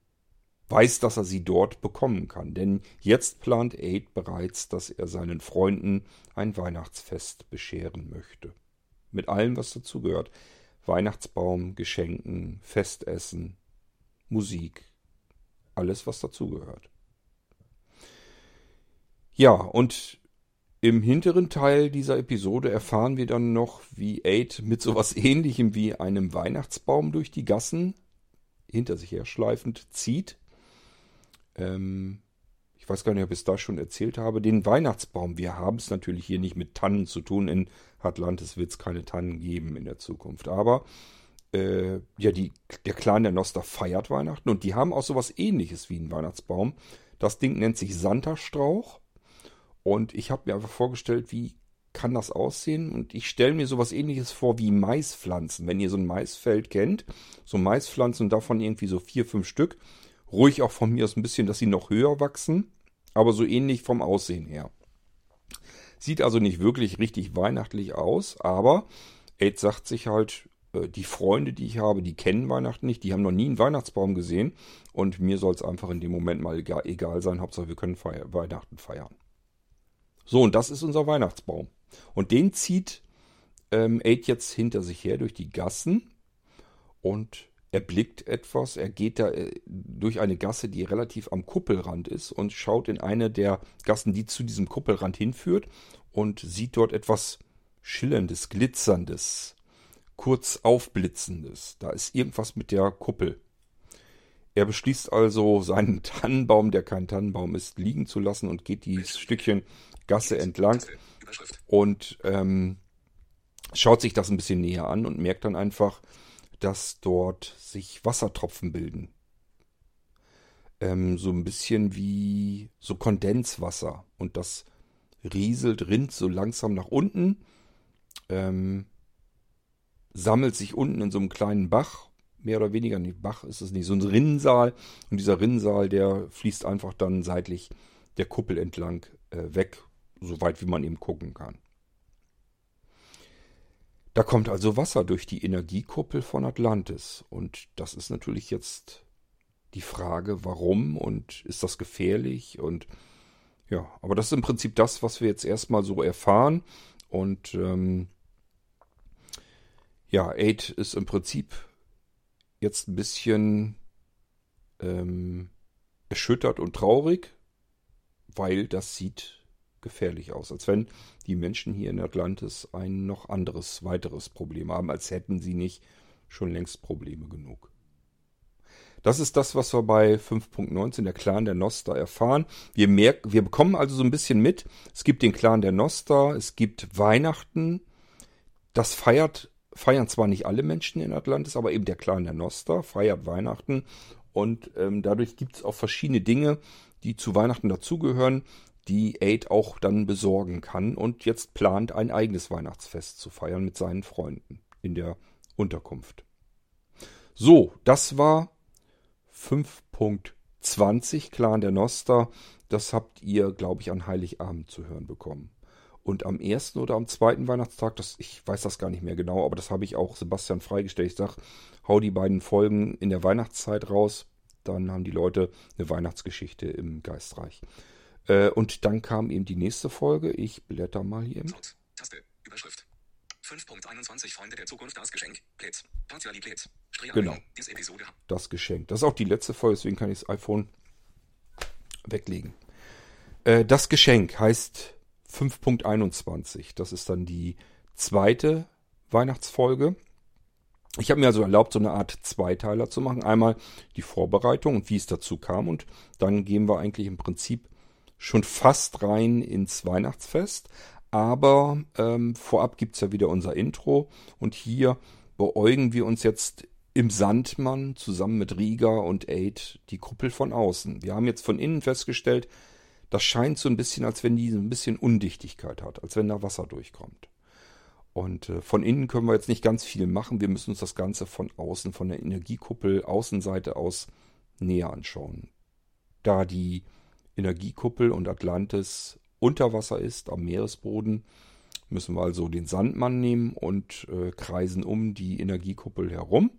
weiß, dass er sie dort bekommen kann. Denn jetzt plant Aid bereits, dass er seinen Freunden ein Weihnachtsfest bescheren möchte. Mit allem, was dazu gehört. Weihnachtsbaum, Geschenken, Festessen, Musik, alles, was dazugehört. Ja, und im hinteren Teil dieser Episode erfahren wir dann noch, wie Aid mit sowas ähnlichem wie einem Weihnachtsbaum durch die Gassen hinter sich her schleifend zieht ähm, ich weiß gar nicht, ob ich es da schon erzählt habe, den Weihnachtsbaum. Wir haben es natürlich hier nicht mit Tannen zu tun. In Atlantis wird es keine Tannen geben in der Zukunft. Aber äh, ja, die, der Clan der Noster feiert Weihnachten und die haben auch sowas ähnliches wie einen Weihnachtsbaum. Das Ding nennt sich Santa-Strauch. Und ich habe mir einfach vorgestellt, wie kann das aussehen? Und ich stelle mir sowas ähnliches vor wie Maispflanzen. Wenn ihr so ein Maisfeld kennt, so Maispflanzen davon irgendwie so vier, fünf Stück, Ruhig auch von mir aus ein bisschen, dass sie noch höher wachsen, aber so ähnlich vom Aussehen her. Sieht also nicht wirklich richtig weihnachtlich aus, aber Ed sagt sich halt, äh, die Freunde, die ich habe, die kennen Weihnachten nicht, die haben noch nie einen Weihnachtsbaum gesehen und mir soll es einfach in dem Moment mal egal, sein, Hauptsache wir können Weihnachten feiern. So, und das ist unser Weihnachtsbaum. Und den zieht ähm, Aid jetzt hinter sich her durch die Gassen und Er blickt etwas, er geht da äh, durch eine Gasse, die relativ am Kuppelrand ist und schaut in eine der Gassen, die zu diesem Kuppelrand hinführt und sieht dort etwas Schillerndes, Glitzerndes, kurz Aufblitzendes. Da ist irgendwas mit der Kuppel. Er beschließt also, seinen Tannenbaum, der kein Tannenbaum ist, liegen zu lassen und geht dieses Stückchen Gasse entlang und ähm, schaut sich das ein bisschen näher an und merkt dann einfach, dass dort sich Wassertropfen bilden. Ähm, so ein bisschen wie so Kondenswasser. Und das rieselt, rinnt so langsam nach unten, ähm, sammelt sich unten in so einem kleinen Bach mehr oder weniger, nicht Bach ist es nicht, so ein Rinnensaal. Und dieser Rinnensaal, der fließt einfach dann seitlich der Kuppel entlang äh, weg, so weit wie man eben gucken kann. Da kommt also Wasser durch die Energiekuppel von Atlantis. Und das ist natürlich jetzt die Frage, warum und ist das gefährlich? Und ja, aber das ist im Prinzip das, was wir jetzt erstmal so erfahren. Und ähm, ja, Aid ist im Prinzip jetzt ein bisschen ähm, erschüttert und traurig, weil das sieht gefährlich aus. Als wenn die Menschen hier in Atlantis ein noch anderes, weiteres Problem haben, als hätten sie nicht schon längst Probleme genug. Das ist das, was wir bei 5.19, der Clan der Noster, erfahren. Wir, merken, wir bekommen also so ein bisschen mit, es gibt den Clan der Noster, es gibt Weihnachten. Das feiert feiern zwar nicht alle Menschen in Atlantis, aber eben der Clan der Noster feiert Weihnachten und ähm, dadurch gibt es auch verschiedene Dinge, die zu Weihnachten dazugehören, die Aid auch dann besorgen kann und jetzt plant ein eigenes Weihnachtsfest zu feiern mit seinen Freunden in der Unterkunft. So, das war 5.20 Clan der Noster. Das habt ihr, glaube ich, an Heiligabend zu hören bekommen. Und am ersten oder am zweiten Weihnachtstag, das, ich weiß das gar nicht mehr genau, aber das habe ich auch Sebastian freigestellt. Ich sage, hau die beiden Folgen in der Weihnachtszeit raus, dann haben die Leute eine Weihnachtsgeschichte im Geistreich. Äh, und dann kam eben die nächste Folge. Ich blätter mal hier. Sound, Taste, Überschrift. 5.21 Freunde der Zukunft, das Geschenk, Blitz, Partialität, Genau, das Geschenk. Das ist auch die letzte Folge, deswegen kann ich das iPhone weglegen. Äh, das Geschenk heißt 5.21. Das ist dann die zweite Weihnachtsfolge. Ich habe mir also erlaubt, so eine Art Zweiteiler zu machen. Einmal die Vorbereitung und wie es dazu kam. Und dann gehen wir eigentlich im Prinzip schon fast rein ins Weihnachtsfest. Aber ähm, vorab es ja wieder unser Intro. Und hier beäugen wir uns jetzt im Sandmann zusammen mit Rieger und Aid die Kuppel von außen. Wir haben jetzt von innen festgestellt, das scheint so ein bisschen, als wenn die so ein bisschen Undichtigkeit hat, als wenn da Wasser durchkommt. Und äh, von innen können wir jetzt nicht ganz viel machen. Wir müssen uns das Ganze von außen, von der Energiekuppel, Außenseite aus näher anschauen. Da die Energiekuppel und Atlantis unter Wasser ist, am Meeresboden, müssen wir also den Sandmann nehmen und äh, kreisen um die Energiekuppel herum.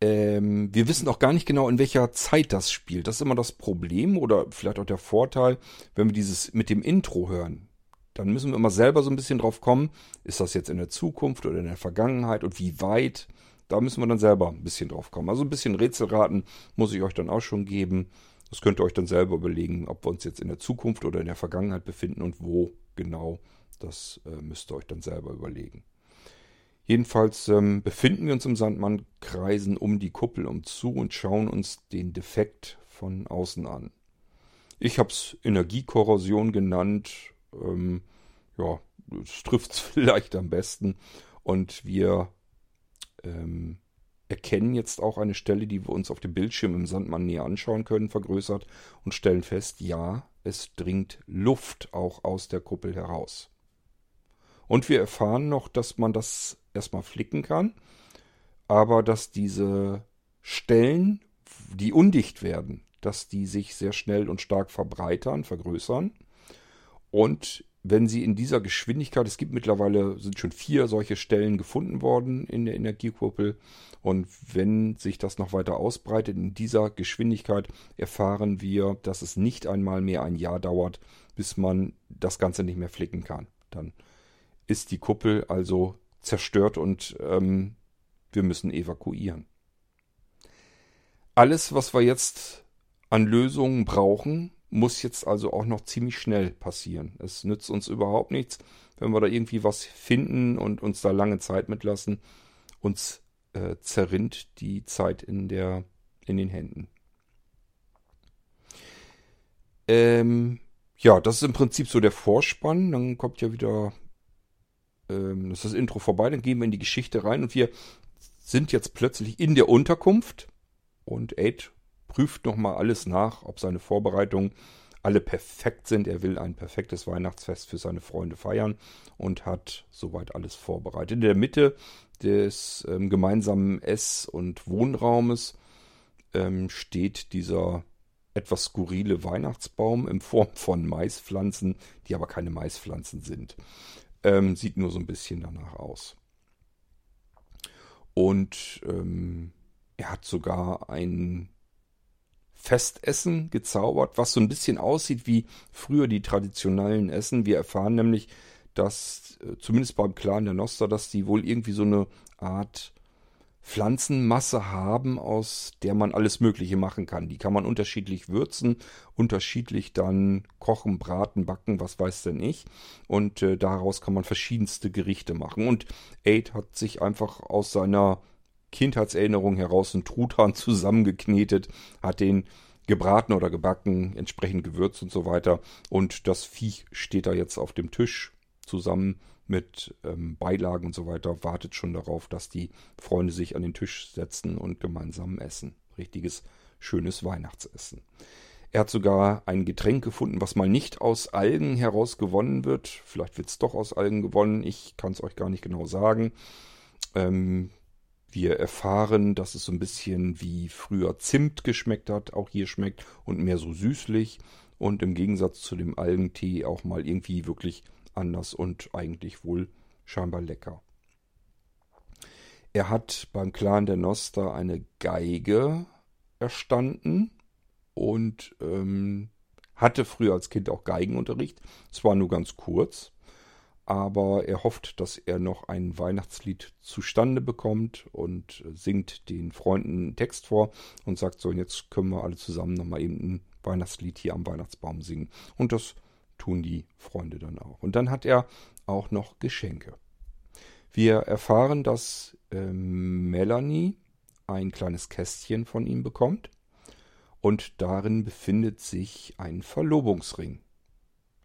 Ähm, wir wissen auch gar nicht genau, in welcher Zeit das spielt. Das ist immer das Problem oder vielleicht auch der Vorteil, wenn wir dieses mit dem Intro hören. Dann müssen wir immer selber so ein bisschen drauf kommen, ist das jetzt in der Zukunft oder in der Vergangenheit und wie weit. Da müssen wir dann selber ein bisschen drauf kommen. Also ein bisschen Rätselraten muss ich euch dann auch schon geben. Das könnt ihr euch dann selber überlegen, ob wir uns jetzt in der Zukunft oder in der Vergangenheit befinden und wo genau. Das äh, müsst ihr euch dann selber überlegen. Jedenfalls ähm, befinden wir uns im Sandmann, kreisen um die Kuppel um zu und schauen uns den Defekt von außen an. Ich habe es Energiekorrosion genannt. Ähm, ja, das trifft es vielleicht am besten. Und wir ähm, erkennen jetzt auch eine Stelle, die wir uns auf dem Bildschirm im Sandmann näher anschauen können, vergrößert und stellen fest, ja, es dringt Luft auch aus der Kuppel heraus. Und wir erfahren noch, dass man das erstmal flicken kann, aber dass diese Stellen, die undicht werden, dass die sich sehr schnell und stark verbreitern, vergrößern. Und wenn sie in dieser Geschwindigkeit, es gibt mittlerweile, sind schon vier solche Stellen gefunden worden in der Energiekuppel. Und wenn sich das noch weiter ausbreitet in dieser Geschwindigkeit, erfahren wir, dass es nicht einmal mehr ein Jahr dauert, bis man das Ganze nicht mehr flicken kann. Dann ist die Kuppel also zerstört und ähm, wir müssen evakuieren. Alles, was wir jetzt an Lösungen brauchen, muss jetzt also auch noch ziemlich schnell passieren. Es nützt uns überhaupt nichts, wenn wir da irgendwie was finden und uns da lange Zeit mitlassen. Uns äh, zerrinnt die Zeit in, der, in den Händen. Ähm, ja, das ist im Prinzip so der Vorspann. Dann kommt ja wieder ähm, das ist das Intro vorbei. Dann gehen wir in die Geschichte rein und wir sind jetzt plötzlich in der Unterkunft und Aid prüft nochmal alles nach, ob seine Vorbereitungen alle perfekt sind. Er will ein perfektes Weihnachtsfest für seine Freunde feiern und hat soweit alles vorbereitet. In der Mitte des ähm, gemeinsamen Ess- und Wohnraumes ähm, steht dieser etwas skurrile Weihnachtsbaum in Form von Maispflanzen, die aber keine Maispflanzen sind. Ähm, sieht nur so ein bisschen danach aus. Und ähm, er hat sogar ein Festessen gezaubert, was so ein bisschen aussieht wie früher die traditionellen Essen. Wir erfahren nämlich, dass äh, zumindest beim Clan der Noster, dass die wohl irgendwie so eine Art Pflanzenmasse haben, aus der man alles Mögliche machen kann. Die kann man unterschiedlich würzen, unterschiedlich dann kochen, braten, backen, was weiß denn ich. Und äh, daraus kann man verschiedenste Gerichte machen. Und Aid hat sich einfach aus seiner Kindheitserinnerung heraus einen Truthahn zusammengeknetet, hat den gebraten oder gebacken, entsprechend gewürzt und so weiter. Und das Viech steht da jetzt auf dem Tisch zusammen mit ähm, Beilagen und so weiter, wartet schon darauf, dass die Freunde sich an den Tisch setzen und gemeinsam essen. Richtiges, schönes Weihnachtsessen. Er hat sogar ein Getränk gefunden, was mal nicht aus Algen heraus gewonnen wird. Vielleicht wird es doch aus Algen gewonnen. Ich kann es euch gar nicht genau sagen. Ähm, wir erfahren, dass es so ein bisschen wie früher Zimt geschmeckt hat, auch hier schmeckt und mehr so süßlich und im Gegensatz zu dem Algentee auch mal irgendwie wirklich anders und eigentlich wohl scheinbar lecker. Er hat beim Clan der Noster eine Geige erstanden und ähm, hatte früher als Kind auch Geigenunterricht. Zwar nur ganz kurz, aber er hofft, dass er noch ein Weihnachtslied zustande bekommt und singt den Freunden einen Text vor und sagt so, jetzt können wir alle zusammen nochmal eben ein Weihnachtslied hier am Weihnachtsbaum singen. Und das tun die Freunde dann auch. Und dann hat er auch noch Geschenke. Wir erfahren, dass äh, Melanie ein kleines Kästchen von ihm bekommt und darin befindet sich ein Verlobungsring.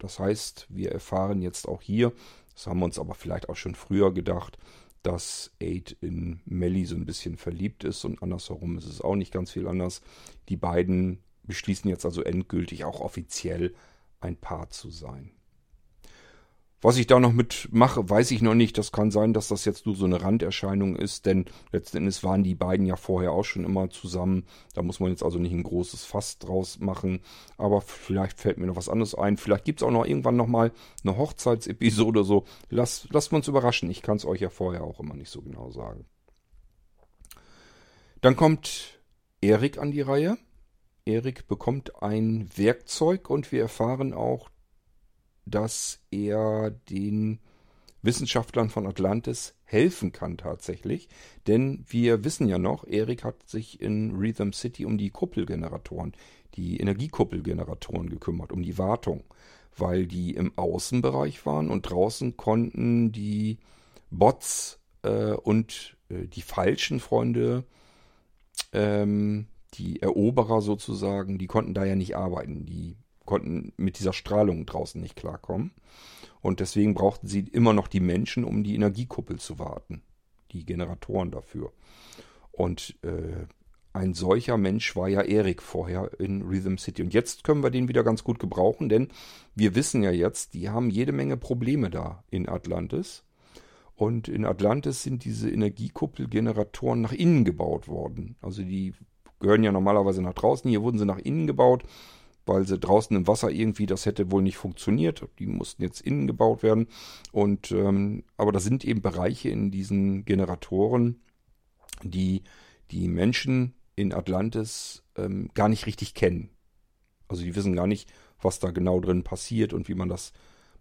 Das heißt, wir erfahren jetzt auch hier, das haben wir uns aber vielleicht auch schon früher gedacht, dass Aid in Melly so ein bisschen verliebt ist und andersherum ist es auch nicht ganz viel anders. Die beiden beschließen jetzt also endgültig auch offiziell ein Paar zu sein. Was ich da noch mitmache, weiß ich noch nicht. Das kann sein, dass das jetzt nur so eine Randerscheinung ist, denn letzten Endes waren die beiden ja vorher auch schon immer zusammen. Da muss man jetzt also nicht ein großes Fass draus machen. Aber vielleicht fällt mir noch was anderes ein. Vielleicht gibt es auch noch irgendwann nochmal eine Hochzeitsepisode so. Lass, lasst uns überraschen. Ich kann es euch ja vorher auch immer nicht so genau sagen. Dann kommt Erik an die Reihe. Erik bekommt ein Werkzeug und wir erfahren auch, dass er den Wissenschaftlern von Atlantis helfen kann tatsächlich. Denn wir wissen ja noch, Erik hat sich in Rhythm City um die Kuppelgeneratoren, die Energiekuppelgeneratoren gekümmert, um die Wartung, weil die im Außenbereich waren und draußen konnten die Bots äh, und äh, die falschen Freunde ähm, die Eroberer sozusagen, die konnten da ja nicht arbeiten. Die konnten mit dieser Strahlung draußen nicht klarkommen. Und deswegen brauchten sie immer noch die Menschen, um die Energiekuppel zu warten. Die Generatoren dafür. Und äh, ein solcher Mensch war ja Erik vorher in Rhythm City. Und jetzt können wir den wieder ganz gut gebrauchen, denn wir wissen ja jetzt, die haben jede Menge Probleme da in Atlantis. Und in Atlantis sind diese Energiekuppelgeneratoren nach innen gebaut worden. Also die gehören ja normalerweise nach draußen. Hier wurden sie nach innen gebaut, weil sie draußen im Wasser irgendwie, das hätte wohl nicht funktioniert. Die mussten jetzt innen gebaut werden. Und ähm, aber da sind eben Bereiche in diesen Generatoren, die die Menschen in Atlantis ähm, gar nicht richtig kennen. Also die wissen gar nicht, was da genau drin passiert und wie man das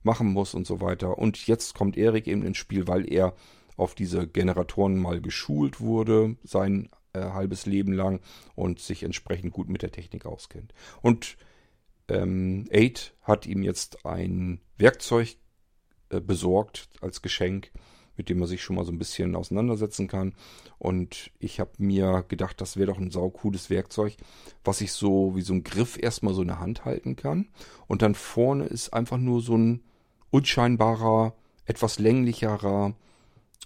machen muss und so weiter. Und jetzt kommt Erik eben ins Spiel, weil er auf diese Generatoren mal geschult wurde, sein äh, halbes Leben lang und sich entsprechend gut mit der Technik auskennt. Und ähm, Aid hat ihm jetzt ein Werkzeug äh, besorgt als Geschenk, mit dem man sich schon mal so ein bisschen auseinandersetzen kann. Und ich habe mir gedacht, das wäre doch ein saucooles Werkzeug, was ich so wie so ein Griff erstmal so in der Hand halten kann. Und dann vorne ist einfach nur so ein unscheinbarer, etwas länglicherer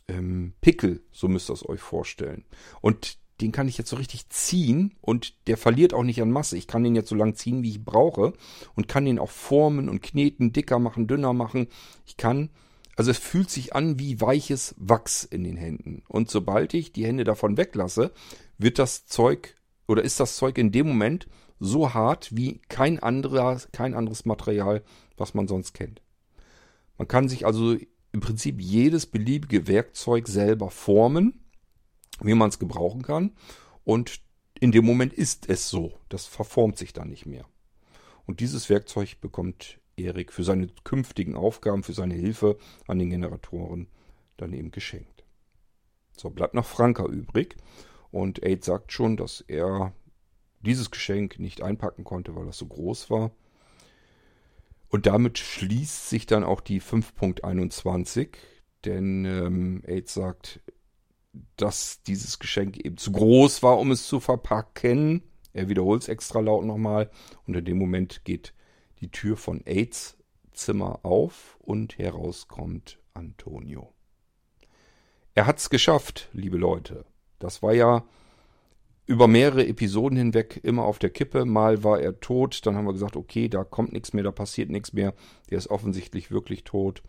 ähm, Pickel, so müsst ihr es euch vorstellen. Und den kann ich jetzt so richtig ziehen und der verliert auch nicht an Masse. Ich kann den jetzt so lang ziehen, wie ich brauche und kann den auch formen und kneten, dicker machen, dünner machen. Ich kann, also es fühlt sich an wie weiches Wachs in den Händen. Und sobald ich die Hände davon weglasse, wird das Zeug oder ist das Zeug in dem Moment so hart wie kein anderer, kein anderes Material, was man sonst kennt. Man kann sich also im Prinzip jedes beliebige Werkzeug selber formen wie man es gebrauchen kann. Und in dem Moment ist es so. Das verformt sich dann nicht mehr. Und dieses Werkzeug bekommt Erik für seine künftigen Aufgaben, für seine Hilfe an den Generatoren dann eben geschenkt. So, bleibt noch Franka übrig. Und Aid sagt schon, dass er dieses Geschenk nicht einpacken konnte, weil das so groß war. Und damit schließt sich dann auch die 5.21, denn ähm, Aid sagt, dass dieses Geschenk eben zu groß war, um es zu verpacken. Er wiederholt es extra laut nochmal und in dem Moment geht die Tür von Aids Zimmer auf und heraus kommt Antonio. Er hat's geschafft, liebe Leute. Das war ja über mehrere Episoden hinweg immer auf der Kippe. Mal war er tot, dann haben wir gesagt, okay, da kommt nichts mehr, da passiert nichts mehr. Der ist offensichtlich wirklich tot.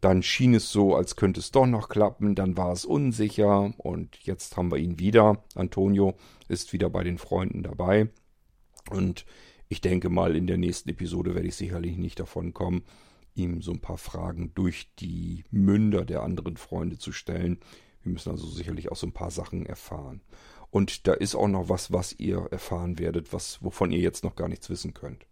Dann schien es so, als könnte es doch noch klappen. Dann war es unsicher. Und jetzt haben wir ihn wieder. Antonio ist wieder bei den Freunden dabei. Und ich denke mal, in der nächsten Episode werde ich sicherlich nicht davon kommen, ihm so ein paar Fragen durch die Münder der anderen Freunde zu stellen. Wir müssen also sicherlich auch so ein paar Sachen erfahren. Und da ist auch noch was, was ihr erfahren werdet, was, wovon ihr jetzt noch gar nichts wissen könnt.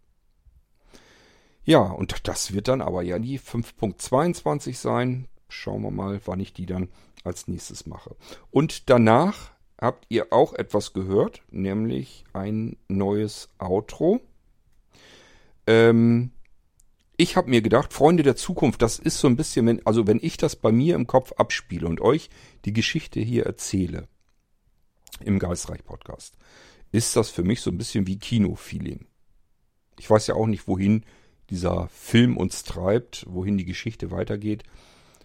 Ja, und das wird dann aber ja die 5.22 sein. Schauen wir mal, wann ich die dann als nächstes mache. Und danach habt ihr auch etwas gehört, nämlich ein neues Outro. Ähm, ich habe mir gedacht, Freunde der Zukunft, das ist so ein bisschen, wenn, also wenn ich das bei mir im Kopf abspiele und euch die Geschichte hier erzähle im Geistreich Podcast, ist das für mich so ein bisschen wie Kino-Feeling. Ich weiß ja auch nicht, wohin dieser Film uns treibt, wohin die Geschichte weitergeht.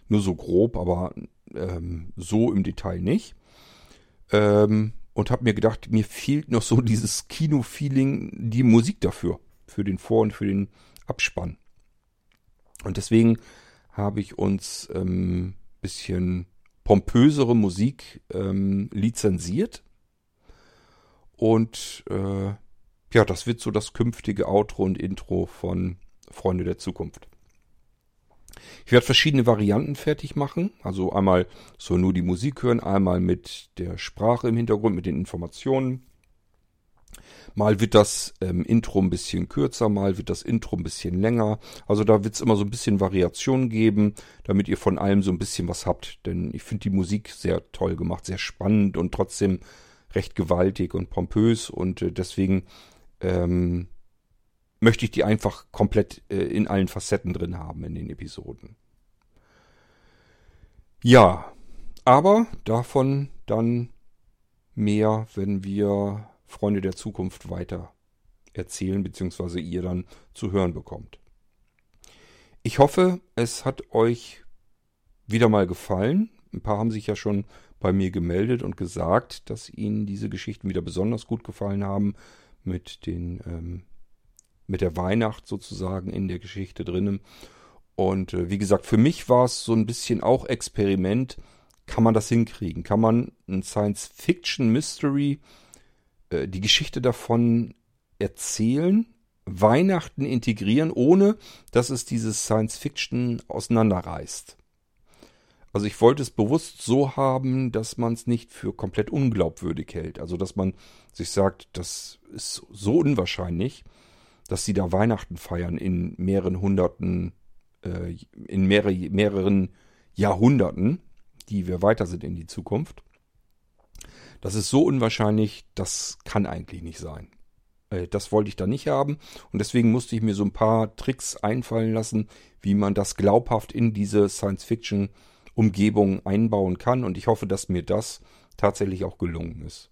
Nur so grob, aber ähm, so im Detail nicht. Ähm, und habe mir gedacht, mir fehlt noch so dieses Kino-Feeling, die Musik dafür, für den Vor- und für den Abspann. Und deswegen habe ich uns ähm, bisschen pompösere Musik ähm, lizenziert. Und äh, ja, das wird so das künftige Outro und Intro von Freunde der Zukunft. Ich werde verschiedene Varianten fertig machen. Also einmal so nur die Musik hören, einmal mit der Sprache im Hintergrund, mit den Informationen. Mal wird das ähm, Intro ein bisschen kürzer, mal wird das Intro ein bisschen länger. Also da wird es immer so ein bisschen Variation geben, damit ihr von allem so ein bisschen was habt. Denn ich finde die Musik sehr toll gemacht, sehr spannend und trotzdem recht gewaltig und pompös. Und äh, deswegen ähm, möchte ich die einfach komplett äh, in allen Facetten drin haben in den Episoden. Ja, aber davon dann mehr, wenn wir Freunde der Zukunft weiter erzählen, beziehungsweise ihr dann zu hören bekommt. Ich hoffe, es hat euch wieder mal gefallen. Ein paar haben sich ja schon bei mir gemeldet und gesagt, dass ihnen diese Geschichten wieder besonders gut gefallen haben mit den ähm, mit der Weihnacht sozusagen in der Geschichte drinnen. Und äh, wie gesagt, für mich war es so ein bisschen auch Experiment. Kann man das hinkriegen? Kann man ein Science-Fiction-Mystery, äh, die Geschichte davon erzählen, Weihnachten integrieren, ohne dass es dieses Science-Fiction auseinanderreißt? Also ich wollte es bewusst so haben, dass man es nicht für komplett unglaubwürdig hält. Also dass man sich sagt, das ist so unwahrscheinlich, dass sie da Weihnachten feiern in mehreren hunderten, äh, in mehrere, mehreren Jahrhunderten. die wir weiter sind in die Zukunft. Das ist so unwahrscheinlich, das kann eigentlich nicht sein. Äh, das wollte ich da nicht haben und deswegen musste ich mir so ein paar Tricks einfallen lassen, wie man das glaubhaft in diese Science-Fiction-Umgebung einbauen kann und ich hoffe, dass mir das tatsächlich auch gelungen ist.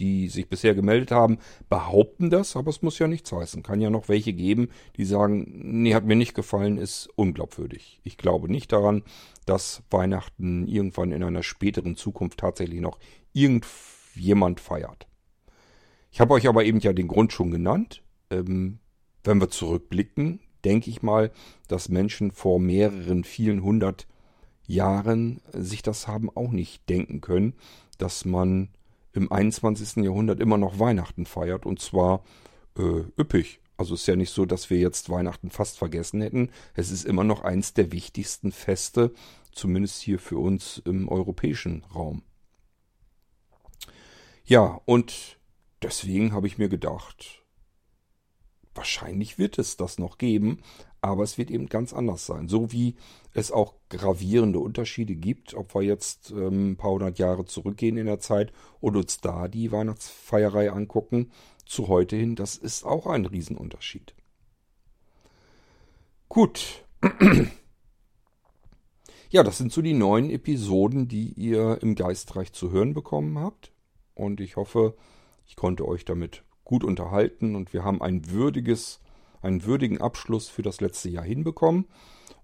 Die sich bisher gemeldet haben, behaupten das, aber es muss ja nichts heißen. Kann ja noch welche geben, die sagen, nee, hat mir nicht gefallen, ist unglaubwürdig. Ich glaube nicht daran, dass Weihnachten irgendwann in einer späteren Zukunft tatsächlich noch irgendjemand feiert. Ich habe euch aber eben ja den Grund schon genannt. Ähm, wenn wir zurückblicken, denke ich mal, dass Menschen vor mehreren, vielen hundert Jahren sich das haben auch nicht denken können, dass man im 21. Jahrhundert immer noch Weihnachten feiert und zwar äh, üppig. Also ist ja nicht so, dass wir jetzt Weihnachten fast vergessen hätten. Es ist immer noch eins der wichtigsten Feste, zumindest hier für uns im europäischen Raum. Ja, und deswegen habe ich mir gedacht, wahrscheinlich wird es das noch geben, aber es wird eben ganz anders sein. So wie es auch gravierende Unterschiede gibt, ob wir jetzt ähm, ein paar hundert Jahre zurückgehen in der Zeit und uns da die Weihnachtsfeierei angucken, zu heute hin, das ist auch ein Riesenunterschied. Gut. Ja, das sind so die neuen Episoden, die ihr im Geistreich zu hören bekommen habt. Und ich hoffe, ich konnte euch damit gut unterhalten und wir haben ein würdiges, einen würdigen Abschluss für das letzte Jahr hinbekommen.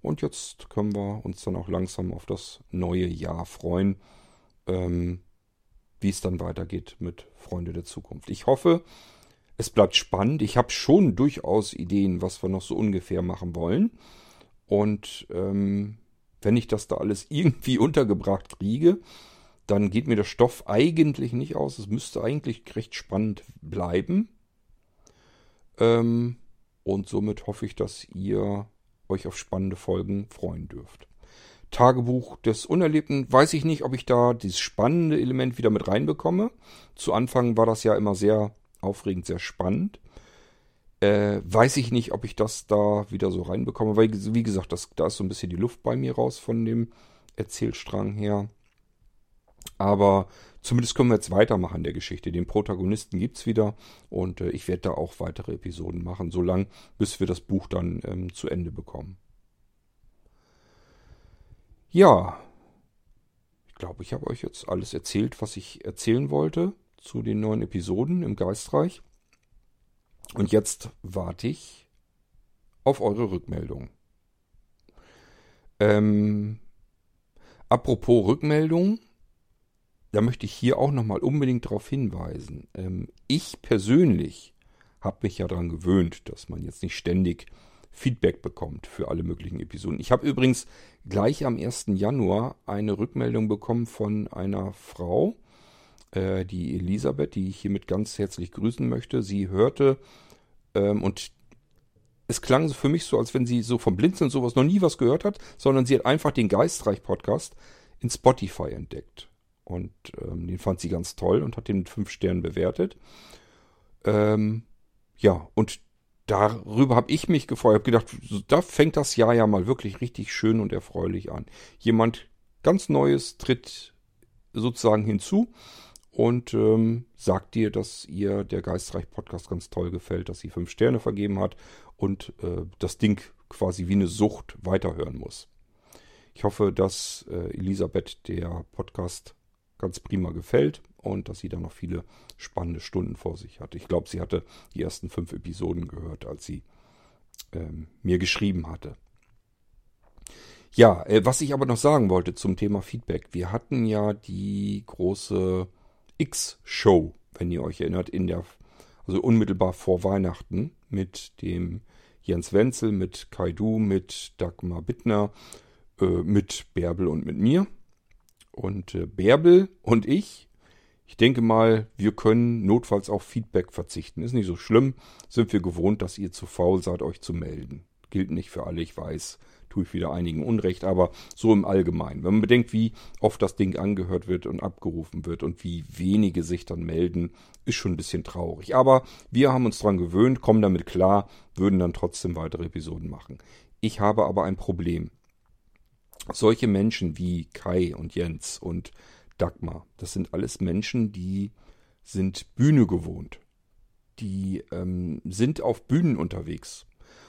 Und jetzt können wir uns dann auch langsam auf das neue Jahr freuen, ähm, wie es dann weitergeht mit Freunde der Zukunft. Ich hoffe, es bleibt spannend. Ich habe schon durchaus Ideen, was wir noch so ungefähr machen wollen. Und ähm, wenn ich das da alles irgendwie untergebracht kriege, dann geht mir der Stoff eigentlich nicht aus. Es müsste eigentlich recht spannend bleiben. Ähm, und somit hoffe ich, dass ihr euch auf spannende Folgen freuen dürft. Tagebuch des Unerlebten, weiß ich nicht, ob ich da dieses spannende Element wieder mit reinbekomme. Zu Anfang war das ja immer sehr aufregend, sehr spannend. Äh, weiß ich nicht, ob ich das da wieder so reinbekomme, weil, wie gesagt, das, da ist so ein bisschen die Luft bei mir raus von dem Erzählstrang her. Aber zumindest können wir jetzt weitermachen der Geschichte. Den Protagonisten gibt es wieder und äh, ich werde da auch weitere Episoden machen, solange bis wir das Buch dann ähm, zu Ende bekommen. Ja, ich glaube, ich habe euch jetzt alles erzählt, was ich erzählen wollte zu den neuen Episoden im Geistreich. Und jetzt warte ich auf eure Rückmeldung. Ähm, apropos Rückmeldung, da möchte ich hier auch nochmal unbedingt darauf hinweisen. Ähm, ich persönlich habe mich ja daran gewöhnt, dass man jetzt nicht ständig Feedback bekommt für alle möglichen Episoden. Ich habe übrigens gleich am 1. Januar eine Rückmeldung bekommen von einer Frau, äh, die Elisabeth, die ich hiermit ganz herzlich grüßen möchte. Sie hörte ähm, und es klang für mich so, als wenn sie so vom Blinzeln sowas noch nie was gehört hat, sondern sie hat einfach den Geistreich-Podcast in Spotify entdeckt. Und ähm, den fand sie ganz toll und hat den mit fünf Sternen bewertet. Ähm, ja, und darüber habe ich mich gefreut. Ich habe gedacht, da fängt das Jahr ja mal wirklich richtig schön und erfreulich an. Jemand ganz Neues tritt sozusagen hinzu und ähm, sagt dir, dass ihr der Geistreich Podcast ganz toll gefällt, dass sie fünf Sterne vergeben hat und äh, das Ding quasi wie eine Sucht weiterhören muss. Ich hoffe, dass äh, Elisabeth der Podcast ganz prima gefällt und dass sie dann noch viele spannende Stunden vor sich hatte. Ich glaube, sie hatte die ersten fünf Episoden gehört, als sie ähm, mir geschrieben hatte. Ja, äh, was ich aber noch sagen wollte zum Thema Feedback. Wir hatten ja die große X-Show, wenn ihr euch erinnert, in der, also unmittelbar vor Weihnachten mit dem Jens Wenzel, mit Kaidu, mit Dagmar Bittner, äh, mit Bärbel und mit mir. Und äh, Bärbel und ich, ich denke mal, wir können notfalls auf Feedback verzichten. Ist nicht so schlimm. Sind wir gewohnt, dass ihr zu faul seid, euch zu melden. Gilt nicht für alle, ich weiß. Tue ich wieder einigen Unrecht, aber so im Allgemeinen. Wenn man bedenkt, wie oft das Ding angehört wird und abgerufen wird und wie wenige sich dann melden, ist schon ein bisschen traurig. Aber wir haben uns daran gewöhnt, kommen damit klar, würden dann trotzdem weitere Episoden machen. Ich habe aber ein Problem. Solche Menschen wie Kai und Jens und Dagmar, das sind alles Menschen, die sind Bühne gewohnt. Die ähm, sind auf Bühnen unterwegs.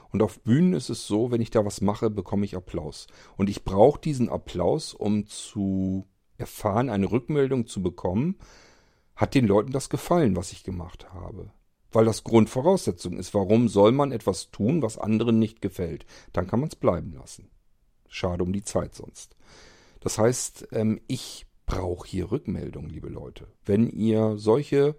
Und auf Bühnen ist es so, wenn ich da was mache, bekomme ich Applaus. Und ich brauche diesen Applaus, um zu erfahren, eine Rückmeldung zu bekommen, hat den Leuten das gefallen, was ich gemacht habe. Weil das Grundvoraussetzung ist, warum soll man etwas tun, was anderen nicht gefällt? Dann kann man es bleiben lassen. Schade um die Zeit sonst. Das heißt, ähm, ich brauche hier Rückmeldung, liebe Leute. Wenn ihr solche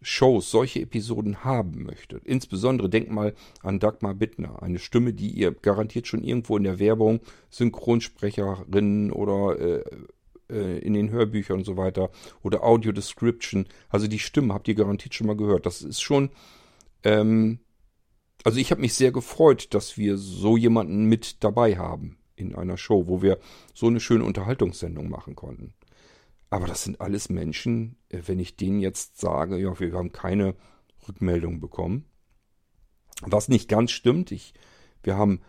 Shows, solche Episoden haben möchtet, insbesondere denkt mal an Dagmar Bittner, eine Stimme, die ihr garantiert schon irgendwo in der Werbung, Synchronsprecherin oder äh, äh, in den Hörbüchern und so weiter oder Audio Description, also die Stimme habt ihr garantiert schon mal gehört. Das ist schon, ähm, also ich habe mich sehr gefreut, dass wir so jemanden mit dabei haben in einer Show, wo wir so eine schöne Unterhaltungssendung machen konnten. Aber das sind alles Menschen, äh, wenn ich denen jetzt sage, ja, wir haben keine Rückmeldung bekommen. Was nicht ganz stimmt, ich, wir haben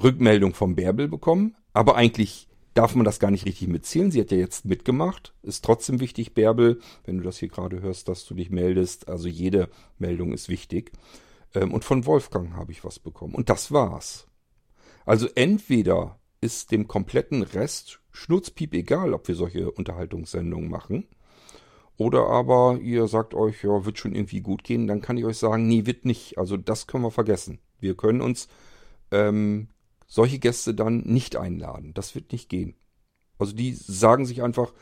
Rückmeldung vom Bärbel bekommen, aber eigentlich darf man das gar nicht richtig mitzählen. Sie hat ja jetzt mitgemacht. Ist trotzdem wichtig, Bärbel, wenn du das hier gerade hörst, dass du dich meldest. Also jede Meldung ist wichtig. Ähm, und von Wolfgang habe ich was bekommen. Und das war's. Also entweder ist dem kompletten Rest schnurzpiep egal, ob wir solche Unterhaltungssendungen machen. Oder aber ihr sagt euch, ja, wird schon irgendwie gut gehen, dann kann ich euch sagen, nee, wird nicht. Also das können wir vergessen. Wir können uns ähm, solche Gäste dann nicht einladen. Das wird nicht gehen. Also die sagen sich einfach,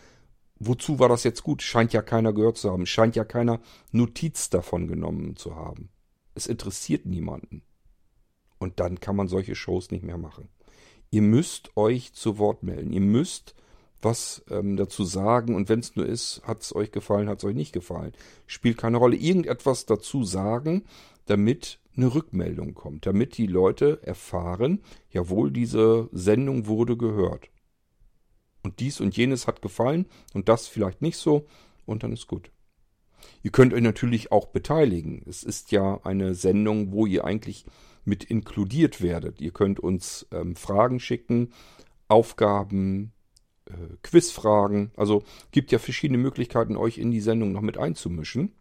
wozu war das jetzt gut? Scheint ja keiner gehört zu haben. Scheint ja keiner Notiz davon genommen zu haben. Es interessiert niemanden. Und dann kann man solche Shows nicht mehr machen. Ihr müsst euch zu Wort melden. Ihr müsst was ähm, dazu sagen. Und wenn es nur ist, hat es euch gefallen, hat es euch nicht gefallen. Spielt keine Rolle. Irgendetwas dazu sagen, damit eine Rückmeldung kommt, damit die Leute erfahren, jawohl, diese Sendung wurde gehört. Und dies und jenes hat gefallen und das vielleicht nicht so und dann ist gut. Ihr könnt euch natürlich auch beteiligen. Es ist ja eine Sendung, wo ihr eigentlich mit inkludiert werdet. Ihr könnt uns ähm, Fragen schicken, Aufgaben, äh, Quizfragen. Also gibt ja verschiedene Möglichkeiten, euch in die Sendung noch mit einzumischen.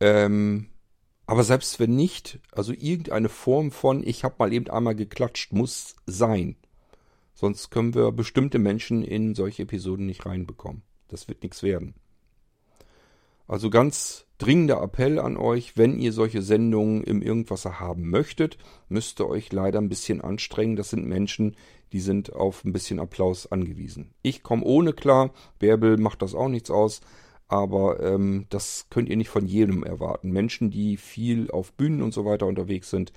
Ähm, aber selbst wenn nicht, also irgendeine Form von, ich habe mal eben einmal geklatscht, muss sein. Sonst können wir bestimmte Menschen in solche Episoden nicht reinbekommen. Das wird nichts werden. Also ganz dringender Appell an euch, wenn ihr solche Sendungen im Irgendwasser haben möchtet, müsst ihr euch leider ein bisschen anstrengen. Das sind Menschen, die sind auf ein bisschen Applaus angewiesen. Ich komme ohne klar, Bärbel macht das auch nichts aus. Aber ähm, das könnt ihr nicht von jedem erwarten. Menschen, die viel auf Bühnen und so weiter unterwegs sind,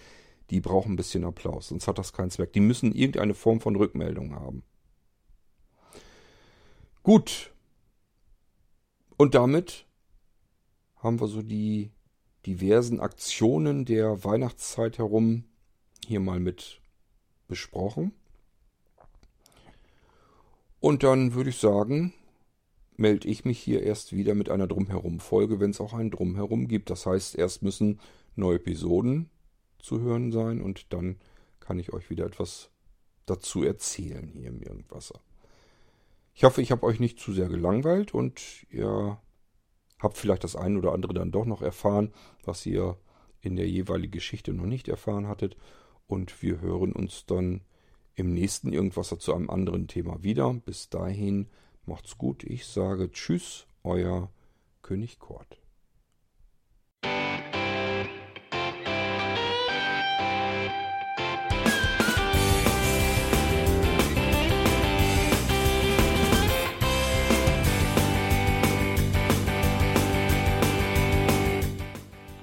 die brauchen ein bisschen Applaus, sonst hat das keinen Zweck. Die müssen irgendeine Form von Rückmeldung haben. Gut. Und damit haben wir so die diversen Aktionen der Weihnachtszeit herum hier mal mit besprochen. Und dann würde ich sagen, melde ich mich hier erst wieder mit einer Drumherum-Folge, wenn es auch ein Drumherum gibt. Das heißt, erst müssen neue Episoden zu hören sein und dann kann ich euch wieder etwas dazu erzählen hier im Irgendwasser. Ich hoffe, ich habe euch nicht zu sehr gelangweilt und ihr habt vielleicht das eine oder andere dann doch noch erfahren, was ihr in der jeweiligen Geschichte noch nicht erfahren hattet. Und wir hören uns dann im nächsten Irgendwasser zu einem anderen Thema wieder. Bis dahin Macht's gut, ich sage Tschüss, euer König Kort.